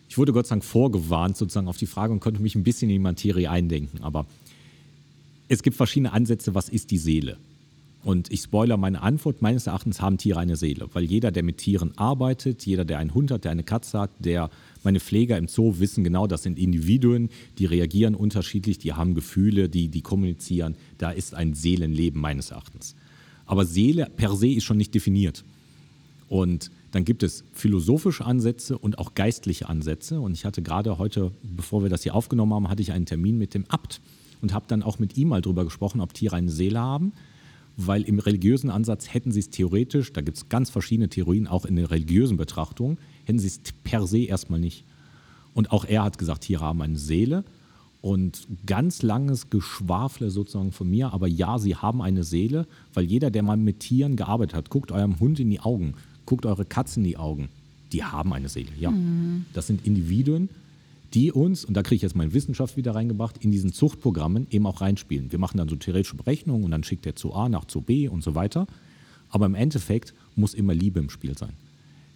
B: ich wurde Gott sei Dank vorgewarnt sozusagen auf die Frage und konnte mich ein bisschen in die Materie eindenken. Aber es gibt verschiedene Ansätze, was ist die Seele? Und ich spoiler meine Antwort. Meines Erachtens haben Tiere eine Seele, weil jeder, der mit Tieren arbeitet, jeder, der einen Hund hat, der eine Katze hat, der meine Pfleger im Zoo wissen genau, das sind Individuen, die reagieren unterschiedlich, die haben Gefühle, die, die kommunizieren. Da ist ein Seelenleben meines Erachtens. Aber Seele per se ist schon nicht definiert. Und dann gibt es philosophische Ansätze und auch geistliche Ansätze. Und ich hatte gerade heute, bevor wir das hier aufgenommen haben, hatte ich einen Termin mit dem Abt und habe dann auch mit ihm mal drüber gesprochen, ob Tiere eine Seele haben. Weil im religiösen Ansatz hätten sie es theoretisch, da gibt es ganz verschiedene Theorien, auch in der religiösen Betrachtung, hätten sie es per se erstmal nicht. Und auch er hat gesagt, Tiere haben eine Seele. Und ganz langes Geschwafle sozusagen von mir, aber ja, sie haben eine Seele, weil jeder, der mal mit Tieren gearbeitet hat, guckt eurem Hund in die Augen, guckt eure Katze in die Augen, die haben eine Seele, ja. Das sind Individuen, die uns, und da kriege ich jetzt meine Wissenschaft wieder reingebracht, in diesen Zuchtprogrammen eben auch reinspielen. Wir machen dann so theoretische Berechnungen und dann schickt der zu A nach zu B und so weiter. Aber im Endeffekt muss immer Liebe im Spiel sein.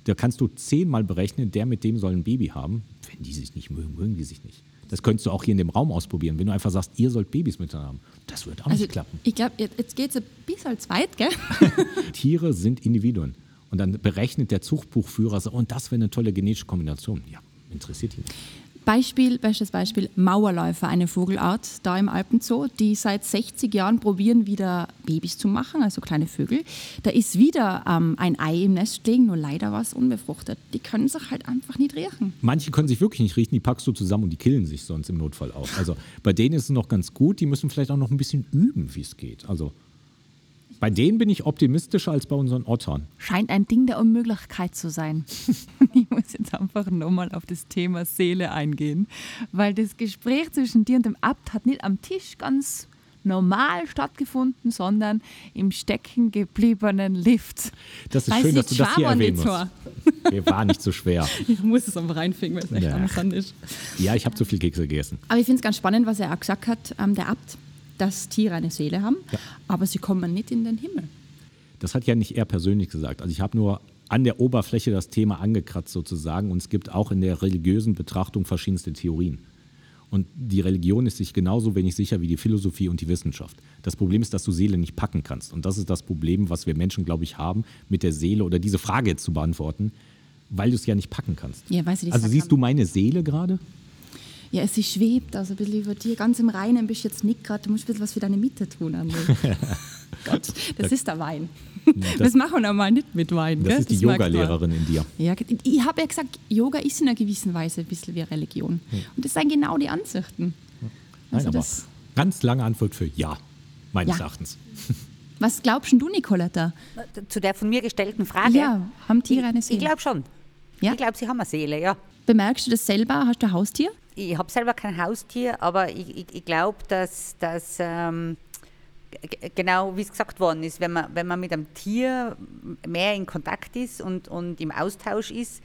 B: Da kannst du zehnmal berechnen, der mit dem soll ein Baby haben. Wenn die sich nicht mögen, mögen die sich nicht. Das könntest du auch hier in dem Raum ausprobieren. Wenn du einfach sagst, ihr sollt Babys miteinander haben, das wird auch
A: Also
B: nicht klappen.
A: ich glaube, jetzt geht es ein bisschen zu weit, gell?
B: Tiere sind Individuen. Und dann berechnet der Zuchtbuchführer so, und das wäre eine tolle genetische Kombination. Ja, interessiert ihn.
A: Beispiel, bestes Beispiel, Mauerläufer, eine Vogelart da im Alpenzoo, die seit 60 Jahren probieren, wieder Babys zu machen, also kleine Vögel. Da ist wieder ähm, ein Ei im Nest liegen, nur leider war es unbefruchtet. Die können sich halt einfach nicht riechen.
B: Manche können sich wirklich nicht riechen, die packst du zusammen und die killen sich sonst im Notfall auch. Also bei denen ist es noch ganz gut, die müssen vielleicht auch noch ein bisschen üben, wie es geht. Also bei denen bin ich optimistischer als bei unseren Ottern.
A: Scheint ein Ding der Unmöglichkeit zu sein. ich muss jetzt einfach nochmal auf das Thema Seele eingehen, weil das Gespräch zwischen dir und dem Abt hat nicht am Tisch ganz normal stattgefunden, sondern im stecken gebliebenen Lift.
B: Das ist
A: Weil
B: schön, dass du das hier erwähnen musst. Mir war nicht so schwer.
A: Ich muss es einfach reinfinden, weil es echt
B: Ja.
A: amüsant ist.
B: Ja, ich habe zu viel Kekse gegessen.
A: Aber ich finde es ganz spannend, was er auch gesagt hat, ähm, der Abt, dass Tiere eine Seele haben, aber sie kommen nicht in den Himmel.
B: Das hat ja nicht er persönlich gesagt. Also ich habe nur an der Oberfläche das Thema angekratzt sozusagen und es gibt auch in der religiösen Betrachtung verschiedenste Theorien. Und die Religion ist sich genauso wenig sicher wie die Philosophie und die Wissenschaft. Das Problem ist, dass du Seele nicht packen kannst. Und das ist das Problem, was wir Menschen, glaube ich, haben, mit der Seele oder diese Frage jetzt zu beantworten, weil du es ja nicht packen kannst.
A: Ja, sie das
B: also siehst du meine Seele gerade?
A: Ja, es ist schwebt, also ein bisschen über dir. Ganz im Reinen bist du jetzt nicht gerade, du musst ein bisschen was für deine Mitte tun. André. Gott, das ist der Wein. Das,
B: Das-
A: machen wir normal nicht mit Wein.
B: Das
A: gell?
B: ist die. Yoga-Lehrerin in dir.
A: Ja, ich habe ja gesagt, Yoga ist in einer gewissen Weise ein bisschen wie Religion. Und das sind genau die Ansichten.
B: Nein,
A: Also
B: aber
A: das,
B: ganz lange Antwort für Ja, meines
A: Ja.
B: Erachtens.
A: was glaubst denn du, Nicoletta?
D: Zu der von mir gestellten Frage.
A: Ja, haben Tiere eine
D: Ich,
A: Seele?
D: ich glaube schon.
A: Ja?
D: Ich glaube, sie haben eine Seele, ja.
A: Bemerkst du das selber? Hast du ein Haustier?
D: Ich habe selber kein Haustier, aber ich, ich, ich glaube, dass, dass ähm, genau wie es gesagt worden ist, wenn man, wenn man mit einem Tier mehr in Kontakt ist und, und im Austausch ist,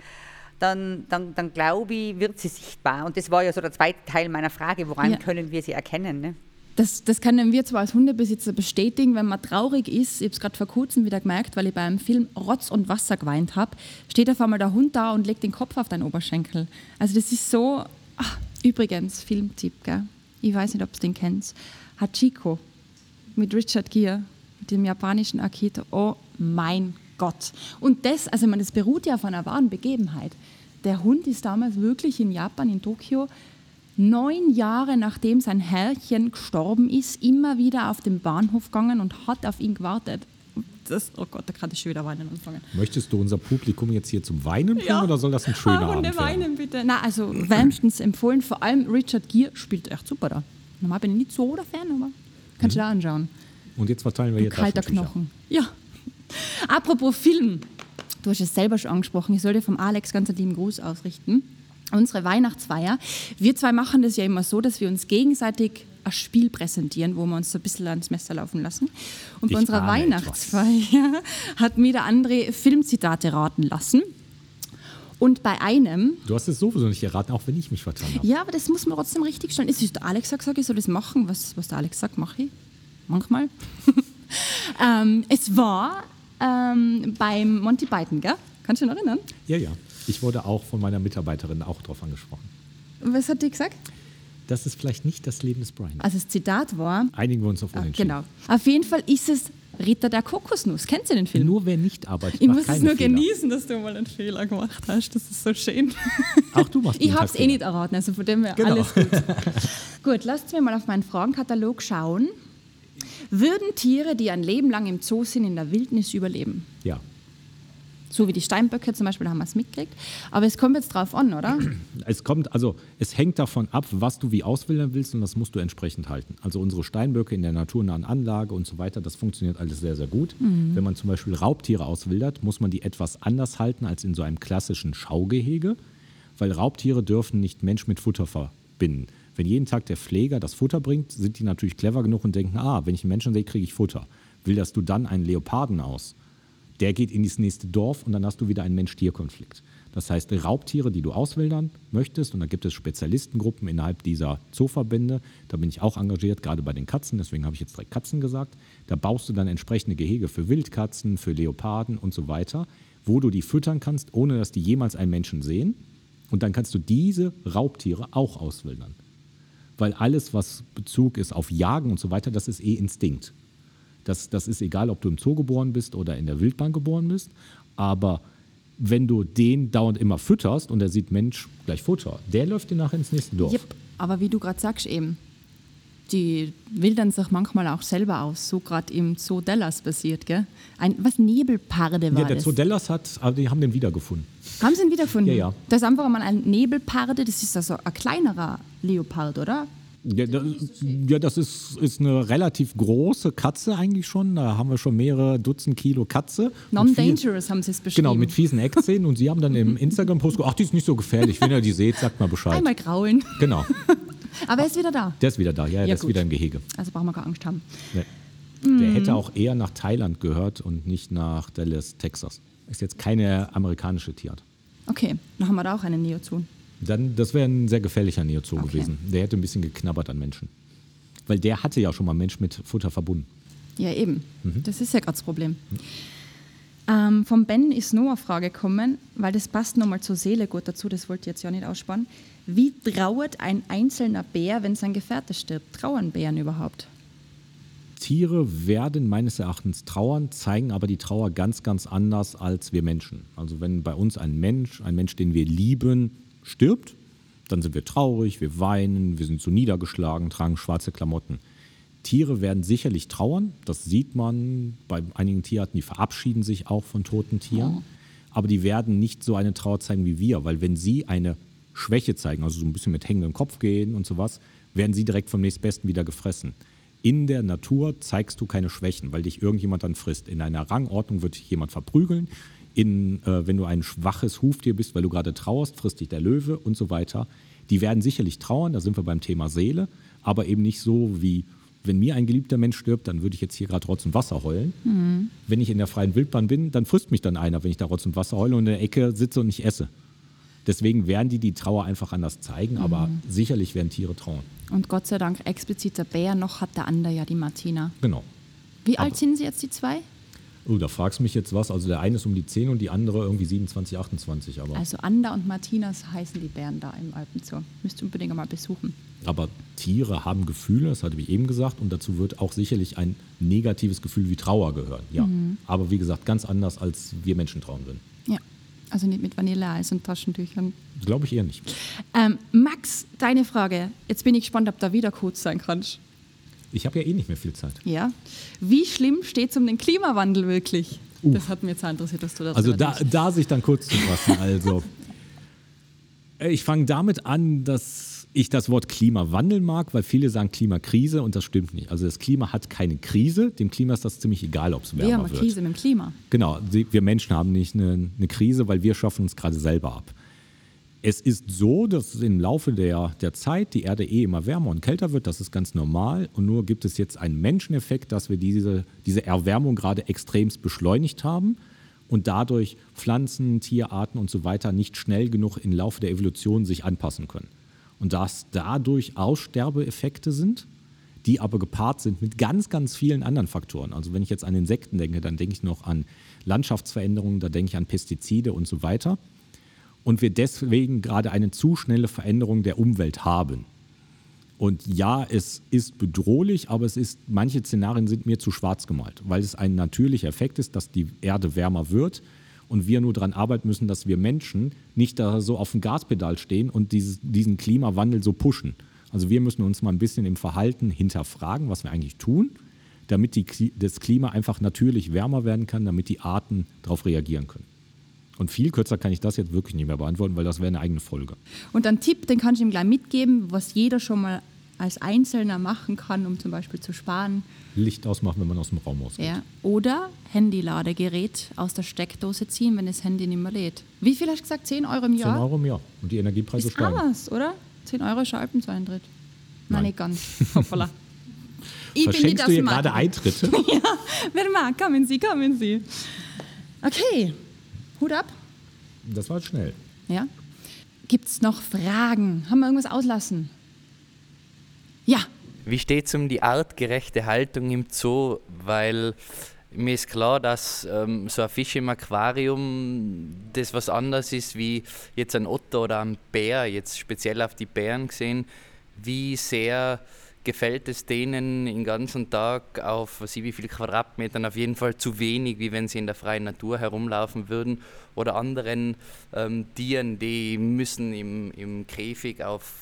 D: dann, dann, dann glaube ich, wird sie sichtbar. Und das war ja so der zweite Teil meiner Frage, woran
A: Ja.
D: können wir sie erkennen? Ne?
A: Das, das können wir zwar als Hundebesitzer bestätigen, wenn man traurig ist. Ich habe es gerade vor kurzem wieder gemerkt, weil ich bei einem Film Rotz und Wasser geweint habe. Steht auf einmal der Hund da und legt den Kopf auf deinen Oberschenkel. Also das ist so. Ach, übrigens, Filmtipp, gell? Ich weiß nicht, ob du den kennst. Hachiko mit Richard Gere, mit dem japanischen Akito. Oh mein Gott. Und das, also meine, das beruht ja auf einer wahren Begebenheit. Der Hund ist damals wirklich in Japan, in Tokio, neun Jahre nachdem sein Herrchen gestorben ist, immer wieder auf den Bahnhof gegangen und hat auf ihn gewartet. Das, oh Gott, da kann ich schon wieder weinen anfangen.
B: Möchtest du unser Publikum jetzt hier zum Weinen bringen oder soll das ein schöner
A: ah,
B: Abend werden?
A: weinen bitte. Na, also wärmstens empfohlen. Vor allem Richard Gere spielt echt super da. Normal bin ich nicht so der Fan, aber kannst du
B: Mhm.
A: da anschauen.
B: Und jetzt verteilen wir hier
A: Kalter
B: Taschentücher.
A: Knochen. Ja. Apropos Film. Du hast es selber schon angesprochen. Ich soll dir vom Alex ganz einen lieben Gruß ausrichten. Unsere Weihnachtsfeier. Wir zwei machen das ja immer so, dass wir uns gegenseitig ein Spiel präsentieren, wo wir uns so ein bisschen ans Messer laufen lassen. Und bei
B: Ich
A: unserer
B: ahne
A: Weihnachtsfeier hat mir der André Filmzitate raten lassen. Und bei einem
B: Du hast es sowieso nicht erraten, auch wenn ich mich vertan habe.
A: ja, aber das muss man trotzdem richtig stellen. Es ist der Alex gesagt, ich soll das machen. Was, was der Alex sagt, mache ich. Manchmal. ähm, es war ähm, beim Monty Python, gell? Kannst du dich noch erinnern?
B: Ja, ja. Ich wurde auch von meiner Mitarbeiterin auch darauf angesprochen.
A: Was hat die gesagt?
B: Das ist vielleicht nicht das Leben des Brian.
A: Also das Zitat war,
B: Einigen wir uns auf
A: ah,
B: Unentschieden.
A: genau. Auf jeden Fall ist es Ritter der Kokosnuss. Kennst du den Film?
B: Nur wer nicht arbeitet,
A: ich muss es nur
B: Fehler.
A: genießen, dass du mal einen Fehler gemacht hast. Das ist so schön.
B: Auch du machst
A: Ich habe es eh nicht erraten, also von dem her
B: Genau.
A: alles gut. gut, lasst mir mal auf meinen Fragenkatalog schauen. Würden Tiere, die ein Leben lang im Zoo sind, in der Wildnis überleben?
B: Ja.
A: So wie die Steinböcke zum Beispiel, da haben wir es mitgekriegt. Aber es kommt jetzt drauf an, oder?
B: Es kommt, also es hängt davon ab, was du wie auswildern willst und das musst du entsprechend halten. Also unsere Steinböcke in der naturnahen Anlage und so weiter, das funktioniert alles sehr, sehr gut. Wenn man zum Beispiel Raubtiere auswildert, muss man die etwas anders halten als in so einem klassischen Schaugehege, weil Raubtiere dürfen nicht Mensch mit Futter verbinden. Wenn jeden Tag der Pfleger das Futter bringt, sind die natürlich clever genug und denken, ah, wenn ich einen Menschen sehe, kriege ich Futter. Wilderst du dann einen Leoparden aus? Der geht in das nächste Dorf und dann hast du wieder einen Mensch-Tier-Konflikt. Das heißt, Raubtiere, die du auswildern möchtest, und da gibt es Spezialistengruppen innerhalb dieser Zooverbände, da bin ich auch engagiert, gerade bei den Katzen, deswegen habe ich jetzt direkt Katzen gesagt. Da baust du dann entsprechende Gehege für Wildkatzen, für Leoparden und so weiter, wo du die füttern kannst, ohne dass die jemals einen Menschen sehen. Und dann kannst du diese Raubtiere auch auswildern. Weil alles, was Bezug ist auf Jagen und so weiter, das ist eh Instinkt. Das, das ist egal, ob du im Zoo geboren bist oder in der Wildbahn geboren bist. Aber wenn du den dauernd immer fütterst und er sieht Mensch gleich Futter, der läuft dir nachher ins nächste Dorf.
A: Yep. Aber wie du gerade sagst eben, die wildern sich manchmal auch selber aus, so gerade im Zoo Dallas passiert, gell? Ein, was Nebelparde war
B: Ja, der
A: das?
B: Zoo Dallas hat, aber die haben den wiedergefunden.
A: Haben sie ihn wiedergefunden?
B: Ja, ja.
A: Das ist einfach mal ein Nebelparde, das ist also ein kleinerer Leopard, oder?
B: Ja, das, ja, das ist, ist eine relativ große Katze eigentlich schon. Da haben wir schon mehrere Dutzend Kilo Katze.
A: Non-dangerous haben sie es beschrieben.
B: Genau, mit fiesen Eckzähnen. Und sie haben dann im Instagram-Post gesagt, ach, die ist nicht so gefährlich. Wenn ihr die seht, sagt mal Bescheid.
A: Einmal graulen.
B: Genau,
A: Aber er ist wieder da.
B: der ist wieder da. Ja,
A: Ja,
B: der ist
A: gut.
B: wieder im Gehege.
A: Also brauchen wir keine Angst haben.
B: Nee. Der hätte auch eher nach Thailand gehört und nicht nach Dallas, Texas. Ist jetzt keine amerikanische Tierart.
A: Okay, dann haben wir da auch einen Neozoo.
B: Dann, das wäre ein sehr gefährlicher Neozoo
A: Okay.
B: gewesen. Der hätte ein bisschen geknabbert an Menschen. Weil der hatte ja schon mal Mensch mit Futter verbunden.
A: Ja, eben.
B: Mhm.
A: Das ist ja gerade das Problem. Ähm, vom Ben ist noch eine Frage gekommen, weil das passt nochmal zur Seele gut dazu, das wollte ich jetzt ja nicht ausspannen. Wie trauert ein einzelner Bär, wenn sein Gefährte stirbt? Trauern Bären überhaupt?
B: Tiere werden meines Erachtens trauern, zeigen aber die Trauer ganz, ganz anders als wir Menschen. Also wenn bei uns ein Mensch, ein Mensch, den wir lieben, stirbt, dann sind wir traurig, wir weinen, wir sind so niedergeschlagen, tragen schwarze Klamotten. Tiere werden sicherlich trauern, das sieht man bei einigen Tierarten, die verabschieden sich auch von toten Tieren, aber die werden nicht so eine Trauer zeigen wie wir, weil wenn sie eine Schwäche zeigen, also so ein bisschen mit hängendem Kopf gehen und sowas, werden sie direkt vom nächstbesten wieder gefressen. In der Natur zeigst du keine Schwächen, weil dich irgendjemand dann frisst. In einer Rangordnung wird dich jemand verprügeln. In, äh, wenn du ein schwaches Huftier bist, weil du gerade trauerst, frisst dich der Löwe und so weiter. Die werden sicherlich trauern, da sind wir beim Thema Seele, aber eben nicht so wie, wenn mir ein geliebter Mensch stirbt, dann würde ich jetzt hier gerade Rotz und Wasser heulen. Wenn ich in der freien Wildbahn bin, dann frisst mich dann einer, wenn ich da Rotz und Wasser heule und in der Ecke sitze und nicht esse. Deswegen werden die die Trauer einfach anders zeigen, aber sicherlich werden Tiere trauern.
A: Und Gott sei Dank explizit der Bär, noch hat der andere ja die Martina.
B: Genau.
A: Wie
B: Aber-
A: alt sind sie jetzt, die zwei?
B: Oh, da fragst du mich jetzt was. Also der eine ist um die 10 und die andere irgendwie 27, 28. Aber,
A: Also Anda und Martinas heißen die Bären da im Alpenzoo. Müsst ihr unbedingt mal besuchen.
B: aber Tiere haben Gefühle, das hatte ich eben gesagt. Und dazu wird auch sicherlich ein negatives Gefühl wie Trauer gehören. Ja. Aber wie gesagt, ganz anders, als wir Menschen trauern würden.
A: Ja, also nicht mit Vanilleeis und Taschentüchern.
B: Glaube ich eher nicht.
A: Ähm, Max, deine Frage. Jetzt bin ich gespannt, ob da wieder kurz sein kannst.
B: Ich habe ja eh nicht mehr viel Zeit.
A: Ja. Wie schlimm steht es um den Klimawandel wirklich? Das hat mich jetzt interessiert, dass du das
B: Also da, da sich dann kurz zu fassen. Also Äh, ich fange damit an, dass ich das Wort Klimawandel mag, weil viele sagen Klimakrise und das stimmt nicht. Also das Klima hat keine Krise. Dem Klima ist das ziemlich egal, ob es
A: Wir haben
B: wärmer
A: eine
B: wird.
A: Krise mit dem Klima.
B: Genau, wir Menschen haben nicht eine, eine Krise, weil wir schaffen uns gerade selber ab. Es ist so, dass im Laufe der, der Zeit die Erde eh immer wärmer und kälter wird. Das ist ganz normal. Und nur gibt es jetzt einen Menscheneffekt, dass wir diese, diese Erwärmung gerade extremst beschleunigt haben und dadurch Pflanzen, Tierarten und so weiter nicht schnell genug im Laufe der Evolution sich anpassen können. Und dass dadurch Aussterbeeffekte sind, die aber gepaart sind mit ganz, ganz vielen anderen Faktoren. Also wenn ich jetzt an Insekten denke, dann denke ich noch an Landschaftsveränderungen, da denke ich an Pestizide und so weiter. Und wir deswegen gerade eine zu schnelle Veränderung der Umwelt haben. Und ja, es ist bedrohlich, aber es ist, manche Szenarien sind mir zu schwarz gemalt, weil es ein natürlicher Effekt ist, dass die Erde wärmer wird und wir nur daran arbeiten müssen, dass wir Menschen nicht da so auf dem Gaspedal stehen und dieses, diesen Klimawandel so pushen. Also wir müssen uns mal ein bisschen im Verhalten hinterfragen, was wir eigentlich tun, damit die, das Klima einfach natürlich wärmer werden kann, damit die Arten darauf reagieren können. Und viel kürzer kann ich das jetzt wirklich nicht mehr beantworten, weil das wäre eine eigene Folge.
A: Und ein Tipp, den kann ich ihm gleich mitgeben, was jeder schon mal als Einzelner machen kann, um zum Beispiel zu sparen.
B: Licht ausmachen, wenn man aus dem Raum ausgeht.
A: Ja. Oder Handyladegerät aus der Steckdose ziehen, wenn das Handy nicht mehr lädt. Wie viel hast du gesagt? 10 Euro im
B: 10
A: Jahr?
B: Euro im Jahr. Und die Energiepreise
A: Ist
B: steigen.
A: anders, oder? 10 Euro ist Alpenzueintritt. Nein,
B: Nein.
A: nicht ganz. Hoppala. Ich bin
B: Verschenkst
A: aus
B: du hier gerade. Eintritte?
A: Wer mag, kommen Sie, kommen Sie. Okay, Hut ab.
B: Das war schnell.
A: Ja? Gibt es noch Fragen? Haben wir irgendwas auslassen? Ja,
C: Wie steht es um die artgerechte Haltung im Zoo? Weil mir ist klar, dass ähm, so ein Fisch im Aquarium das was anderes ist wie jetzt ein Otter oder ein Bär, jetzt speziell auf die Bären gesehen. Wie sehr gefällt es denen den ganzen Tag auf was ich, wie viele Quadratmetern auf jeden Fall zu wenig, wie wenn sie in der freien Natur herumlaufen würden oder anderen ähm, Tieren, die müssen im, im Käfig auf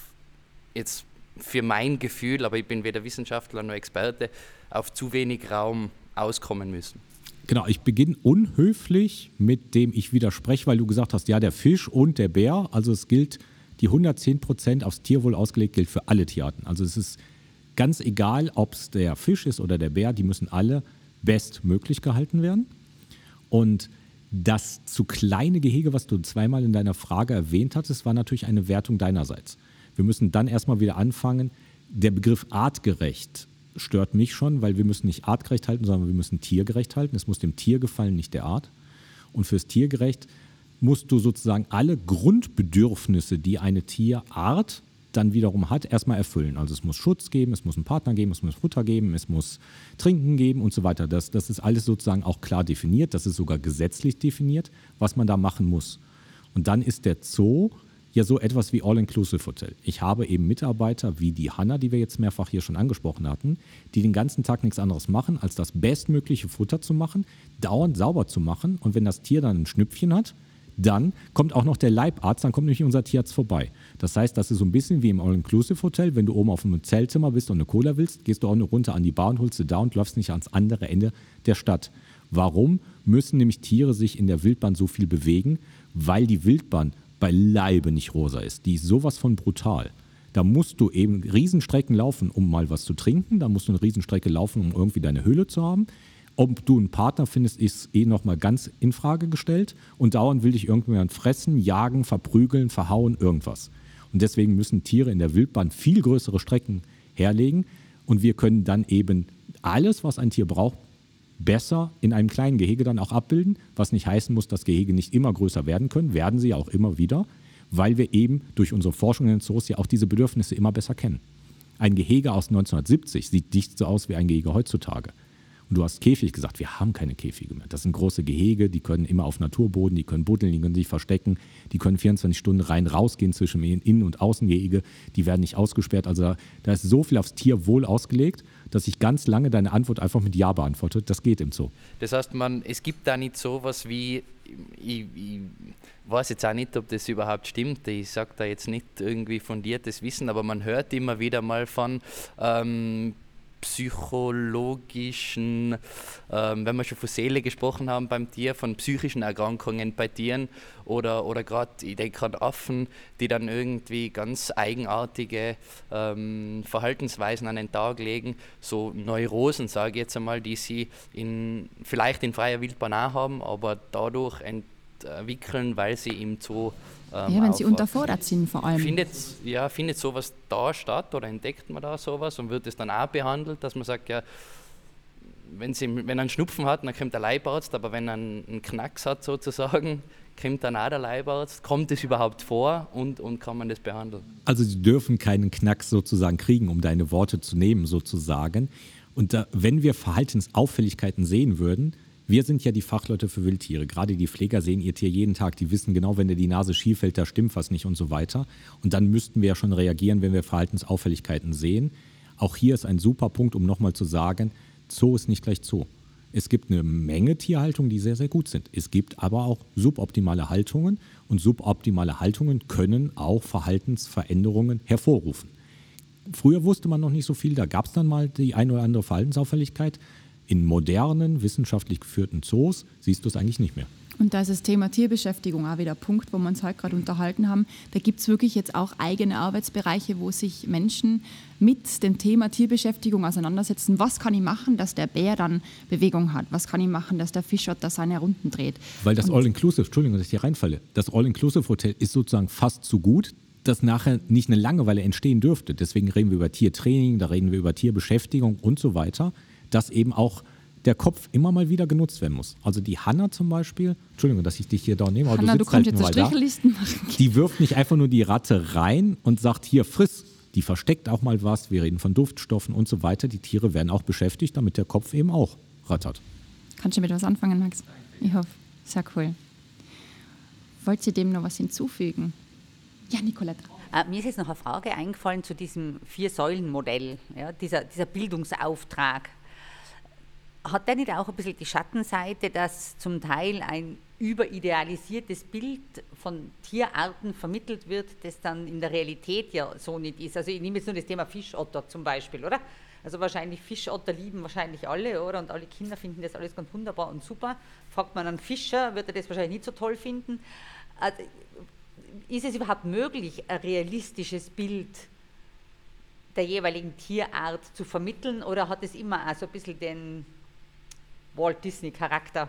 C: jetzt für mein Gefühl, aber ich bin weder Wissenschaftler noch Experte, auf zu wenig Raum auskommen müssen.
B: Genau, ich beginne unhöflich mit dem ich widerspreche, weil du gesagt hast, ja, der Fisch und der Bär, also es gilt, die 110 Prozent aufs Tierwohl ausgelegt, gilt für alle Tierarten. Also es ist ganz egal, ob es der Fisch ist oder der Bär, die müssen alle bestmöglich gehalten werden. Und das zu kleine Gehege, was du zweimal in deiner Frage erwähnt hattest, war natürlich eine Wertung deinerseits. Wir müssen dann erstmal wieder anfangen. Der Begriff artgerecht stört mich schon, weil wir müssen nicht artgerecht halten, sondern wir müssen tiergerecht halten. Es muss dem Tier gefallen, nicht der Art. Und fürs tiergerecht musst du sozusagen alle Grundbedürfnisse, die eine Tierart dann wiederum hat, erstmal erfüllen. Also es muss Schutz geben, es muss einen Partner geben, es muss Futter geben, es muss Trinken geben und so weiter. Das, das ist alles sozusagen auch klar definiert, das ist sogar gesetzlich definiert, was man da machen muss. Und dann ist der Zoo ja so etwas wie All-Inclusive-Hotel. Ich habe eben Mitarbeiter wie die Hanna, die wir jetzt mehrfach hier schon angesprochen hatten, die den ganzen Tag nichts anderes machen, als das bestmögliche Futter zu machen, dauernd sauber zu machen und wenn das Tier dann ein Schnüpfchen hat, dann kommt auch noch der Leibarzt, dann kommt nämlich unser Tierarzt vorbei. Das heißt, das ist so ein bisschen wie im All-Inclusive-Hotel. Wenn du oben auf einem Zeltzimmer bist und eine Cola willst, gehst du auch nur runter an die Bar und holst sie da und läufst nicht ans andere Ende der Stadt. Warum müssen nämlich Tiere sich in der Wildbahn so viel bewegen? Weil die Wildbahn beileibe nicht rosa ist. Die ist sowas von brutal. Da musst du eben Riesenstrecken laufen, um mal was zu trinken. Da musst du eine Riesenstrecke laufen, um irgendwie deine Höhle zu haben. Ob du einen Partner findest, ist eh nochmal ganz in Frage gestellt. Und dauernd will dich irgendjemand fressen, jagen, verprügeln, verhauen, irgendwas. Und deswegen müssen Tiere in der Wildbahn viel größere Strecken herlegen. Und wir können dann eben alles, was ein Tier braucht, besser in einem kleinen Gehege dann auch abbilden, was nicht heißen muss, dass Gehege nicht immer größer werden können, werden sie ja auch immer wieder, weil wir eben durch unsere Forschung in den Zoos ja auch diese Bedürfnisse immer besser kennen. Ein Gehege aus 1970 sieht nicht so aus wie ein Gehege heutzutage. Und du hast Käfig gesagt, wir haben keine Käfige mehr. Das sind große Gehege, die können immer auf Naturboden, die können buddeln, die können sich verstecken, die können 24 Stunden rein, rausgehen zwischen Innen- und Außengehege, die werden nicht ausgesperrt. Also da, ist so viel aufs Tierwohl ausgelegt, dass ich ganz lange deine Antwort einfach mit Ja beantworte. Das geht im Zoo.
C: Das heißt, man, es gibt da nicht so was wie, ich, ich weiß jetzt auch nicht, ob das überhaupt stimmt, ich sage da jetzt nicht irgendwie fundiertes Wissen, aber man hört immer wieder mal von ähm, psychologischen, ähm, wenn wir schon von Seele gesprochen haben beim Tier, von psychischen Erkrankungen bei Tieren oder, oder gerade, ich denke gerade Affen, die dann irgendwie ganz eigenartige ähm, Verhaltensweisen an den Tag legen, so Neurosen, sage ich jetzt einmal, die sie in, vielleicht in freier Wildbahn auch haben, aber dadurch entwickeln, weil sie im Zoo ähm,
A: ja, wenn sie unterfordert sind vor allem.
C: Findet, ja, findet sowas da statt oder entdeckt man da sowas und wird es dann auch behandelt, dass man sagt, ja, wenn, sie, wenn er einen Schnupfen hat, dann kommt der Leibarzt, aber wenn er einen, einen Knacks hat sozusagen, kommt dann auch der Leibarzt. Kommt es überhaupt vor und, und kann man das behandeln?
B: Also sie dürfen keinen Knacks sozusagen kriegen, um deine Worte zu nehmen sozusagen. Und da, wenn wir Verhaltensauffälligkeiten sehen würden, wir sind ja die Fachleute für Wildtiere. Gerade die Pfleger sehen ihr Tier jeden Tag. Die wissen genau, wenn dir die Nase schief fällt, da stimmt was nicht und so weiter. Und dann müssten wir ja schon reagieren, wenn wir Verhaltensauffälligkeiten sehen. Auch hier ist ein super Punkt, um nochmal zu sagen, Zoo ist nicht gleich Zoo. Es gibt eine Menge Tierhaltungen, die sehr, sehr gut sind. Es gibt aber auch suboptimale Haltungen und suboptimale Haltungen können auch Verhaltensveränderungen hervorrufen. Früher wusste man noch nicht so viel, da gab es dann mal die eine oder andere Verhaltensauffälligkeit. In modernen, wissenschaftlich geführten Zoos siehst du es eigentlich nicht mehr.
A: Und da ist das Thema Tierbeschäftigung auch wieder ein Punkt, wo wir uns heute gerade unterhalten haben. Da gibt es wirklich jetzt auch eigene Arbeitsbereiche, wo sich Menschen mit dem Thema Tierbeschäftigung auseinandersetzen. Was kann ich machen, dass der Bär dann Bewegung hat? Was kann ich machen, dass der Fischotter seine Runden dreht?
B: Weil das All-Inclusive, Entschuldigung, dass ich hier reinfalle, das All-Inclusive-Hotel ist sozusagen fast zu gut, dass nachher nicht eine Langeweile entstehen dürfte. Deswegen reden wir über Tiertraining, da reden wir über Tierbeschäftigung und so weiter dass eben auch der Kopf immer mal wieder genutzt werden muss. Also die Hanna zum Beispiel, Entschuldigung, dass ich dich hier da nehme, aber
A: Hanna,
B: du
A: du
B: sitzt halt
A: kannst
B: nur
A: jetzt
B: mal
A: eine
B: da.
A: Strichlisten machen.
B: Die wirft nicht einfach nur die Ratte rein und sagt, hier, friss. Die versteckt auch mal was. Wir reden von Duftstoffen und so weiter. Die Tiere werden auch beschäftigt, damit der Kopf eben auch rattert.
A: Kannst du mit was anfangen, Max? Ich hoffe. Sehr cool. Wollt ihr dem noch was hinzufügen? Ja, Nicolette.
D: Äh, mir ist jetzt noch eine Frage eingefallen zu diesem Vier-Säulen-Modell, ja, dieser, dieser Bildungsauftrag. Hat der nicht auch ein bisschen die Schattenseite, dass zum Teil ein überidealisiertes Bild von Tierarten vermittelt wird, das dann in der Realität ja so nicht ist? Also ich nehme jetzt nur das Thema Fischotter zum Beispiel, oder? Also wahrscheinlich Fischotter lieben wahrscheinlich alle, oder? Und alle Kinder finden das alles ganz wunderbar und super. Fragt man einen Fischer, wird er das wahrscheinlich nicht so toll finden. Also, ist es überhaupt möglich, ein realistisches Bild der jeweiligen Tierart zu vermitteln oder hat es immer auch so ein bisschen den Walt Disney-Charakter?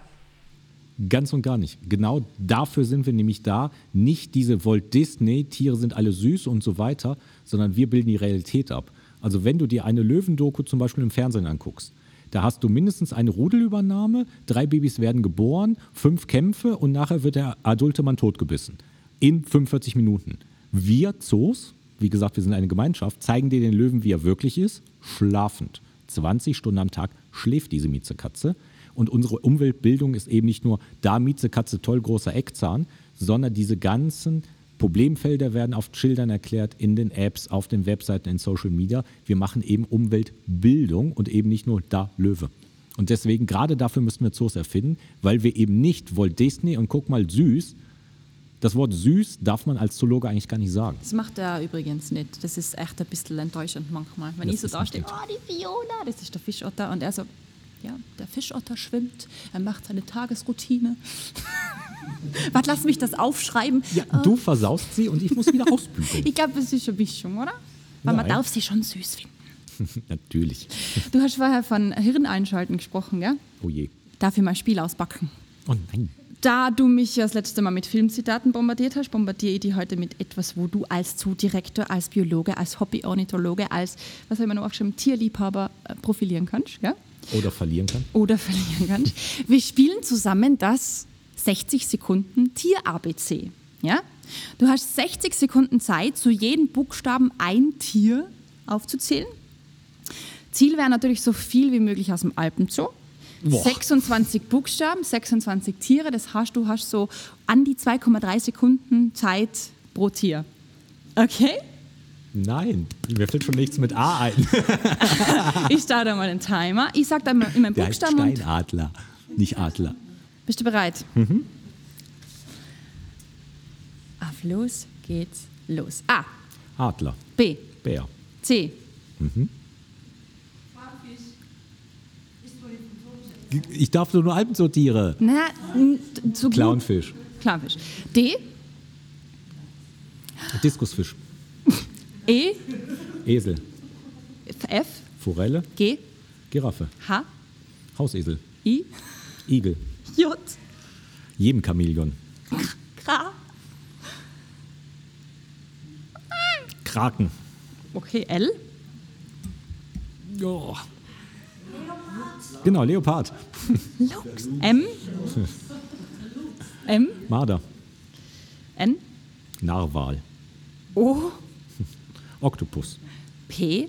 B: Ganz und gar nicht. Genau dafür sind wir nämlich da. Nicht diese Walt Disney, Tiere sind alle süß und so weiter, sondern wir bilden die Realität ab. Also wenn du dir eine Löwendoku zum Beispiel im Fernsehen anguckst, da hast du mindestens eine Rudelübernahme, drei Babys werden geboren, fünf Kämpfe und nachher wird der adulte Mann totgebissen. In 45 Minuten. Wir Zoos, wie gesagt, wir sind eine Gemeinschaft, zeigen dir den Löwen, wie er wirklich ist, schlafend. 20 Stunden am Tag schläft diese Miezekatze. Und unsere Umweltbildung ist eben nicht nur da Miezekatze toll großer Eckzahn, sondern diese ganzen Problemfelder werden auf Schildern erklärt, in den Apps, auf den Webseiten, in Social Media. Wir machen eben Umweltbildung und eben nicht nur da Löwe. Und deswegen, gerade dafür müssen wir Zoos erfinden, weil wir eben nicht Walt Disney und guck mal süß. Das Wort süß darf man als Zoologe eigentlich gar nicht sagen.
A: Das macht er übrigens nicht. Das ist echt ein bisschen enttäuschend manchmal. Wenn
B: Das
A: ich so da stehe, oh, die Viola, das ist der Fischotter. Und er so, ja, der Fischotter schwimmt, er macht seine Tagesroutine. Warte, lass mich das aufschreiben.
B: Ja, du versaust sie und ich muss wieder ausbügeln.
A: Ich glaube, das ist eine Mischung, oder? Weil man
B: Nein.
A: darf sie schon süß finden.
B: Natürlich.
A: Du hast vorher von Hirn einschalten gesprochen, gell?
B: Oh je.
A: Darf ich mal ein Spiel auspacken?
B: Oh nein.
A: Da du mich ja das letzte Mal mit Filmzitaten bombardiert hast, bombardiere ich dich heute mit etwas, wo du als Zoodirektor, als Biologe, als Hobbyornithologe, als, was habe ich mir noch aufgeschrieben, Tierliebhaber äh, profilieren kannst, gell?
B: Oder verlieren kann.
A: Oder verlieren kannst. Wir spielen zusammen das 60 Sekunden Tier-ABC. Ja? Du hast 60 Sekunden Zeit, zu jedem Buchstaben ein Tier aufzuzählen. Ziel wäre natürlich so viel wie möglich aus dem Alpenzoo.
B: Boah.
A: 26 Buchstaben, 26 Tiere, das heißt, du hast so an die 2,3 Sekunden Zeit pro Tier. Okay?
B: Nein, mir fällt schon nichts mit A ein.
A: Ich starte mal den Timer. Ich sage dann immer einen
B: Der heißt
A: Buchstaben und
B: Steinadler, nicht Adler.
A: Bist du bereit?
B: Mhm.
A: Auf los geht's los. A,
B: Adler,
A: B,
B: Bär,
A: C,
B: Ich darf nur Alpensortiere.
A: na, n- so gut.
B: Clownfisch,
A: Clownfisch. D,
B: Diskusfisch,
A: E,
B: Esel,
A: F,
B: Forelle,
A: G,
B: Giraffe,
A: H,
B: Hausesel,
A: I,
B: Igel,
A: J,
B: jedem Chamäleon,
A: K.
B: Kraken.
A: Okay, L,
B: Oh. Genau, Leopard,
A: Lux, M, M,
B: Marder,
A: N,
B: Narwal,
A: O,
B: Oktopus.
A: P,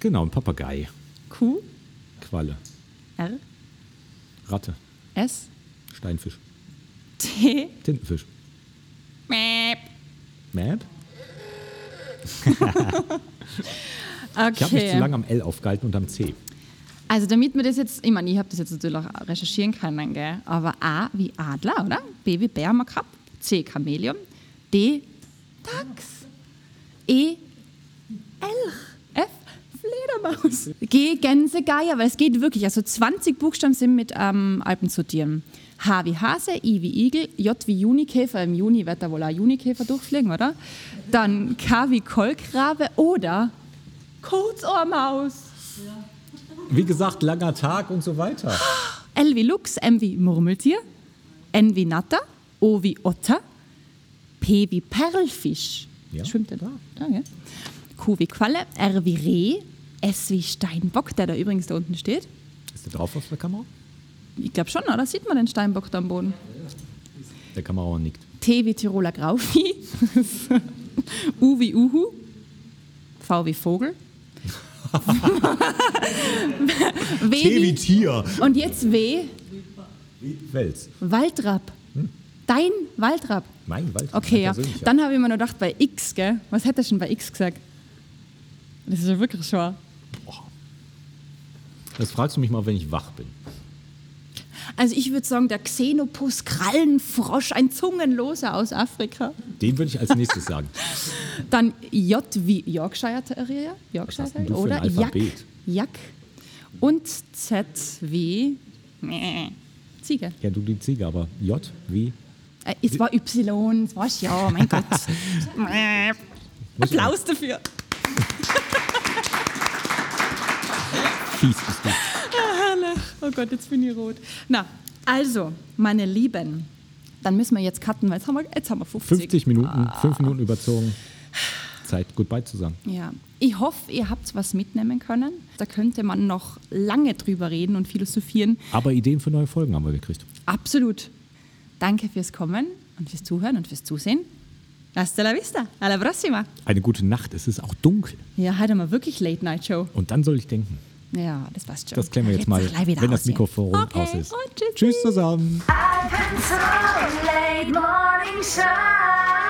B: Genau, ein Papagei,
A: Q,
B: Qualle,
A: R,
B: Ratte,
A: S,
B: Steinfisch,
A: T,
B: Tintenfisch.
A: Mäp.
B: Map? Ich habe mich zu
A: Okay.
B: lange am L aufgehalten und am C.
A: Also damit wir das jetzt, ich meine, ich habe das jetzt natürlich auch recherchieren können, gell? aber A wie Adler, oder? B wie Bär haben wir gehabt, C Chamäleon, D Dachs, E Elch, F Fledermaus, G Gänse, Geier, weil es geht wirklich, also 20 Buchstaben sind mit ähm, Alpen sortieren. H wie Hase, I wie Igel, J wie Junikäfer, im Juni wird da wohl auch Junikäfer durchfliegen, oder? Dann K wie Kolkrabe oder Kurzohrmaus.
B: Wie gesagt, langer Tag und so weiter.
A: L wie Luchs, M wie Murmeltier, N wie Natter, O wie Otter, P wie Perlfisch.
B: Ja.
A: Schwimmt der da? da gell? Q wie Qualle, R wie Reh, S wie Steinbock, der da übrigens da unten steht.
B: Ist der drauf auf der Kamera?
A: Ich glaube schon, oder? Sieht man den Steinbock da am Boden?
B: Der Kamera nickt.
A: T wie Tiroler Grauvieh. U wie Uhu. V wie Vogel. w wie,
B: Tier.
A: und jetzt W.
B: Wels.
A: Waldrapp. Dein Waldrapp.
B: Mein Wald.
A: Okay, ja. Dann habe ich mir noch gedacht, bei X, gell? Was hätte er schon bei X gesagt? Das ist ja wirklich schwer.
B: Das fragst du mich mal, wenn ich wach bin.
A: Also ich würde sagen, der Xenopus Krallenfrosch, ein Zungenloser aus Afrika.
B: Den würde ich als nächstes sagen.
A: Dann J wie Yorkshire Terrier. Yorkshire Terrier, oder? Jack.
B: Alphabet?
A: Jack. Und Z wie. Ziege.
B: Ja, du die Ziege, aber J wie?
A: Äh, es war Y, es war ja, mein Gott. Applaus dafür.
B: Fies bist du.
A: Oh Gott, jetzt bin ich rot. Na, also, meine Lieben, dann müssen wir jetzt cutten, weil jetzt haben wir, jetzt haben wir 50.
B: 50 Minuten, 5 Minuten überzogen. Zeit, goodbye zu sagen.
A: Ja, ich hoffe, ihr habt was mitnehmen können. Da könnte man noch lange drüber reden und philosophieren.
B: Aber Ideen für neue Folgen haben wir gekriegt.
A: Absolut. Danke fürs Kommen und fürs Zuhören und fürs Zusehen. Hasta la vista. Alla prossima.
B: Eine gute Nacht, es ist auch dunkel.
A: Ja, heute mal wirklich Late Night Show.
B: Und dann soll ich denken.
A: Ja, das passt schon.
B: Das klären wir jetzt mal, wenn das
A: aus hier.
B: Mikrofon
A: okay,
B: aus ist.
A: Und
B: tschüss. Zusammen.
G: Alpen's late morning show.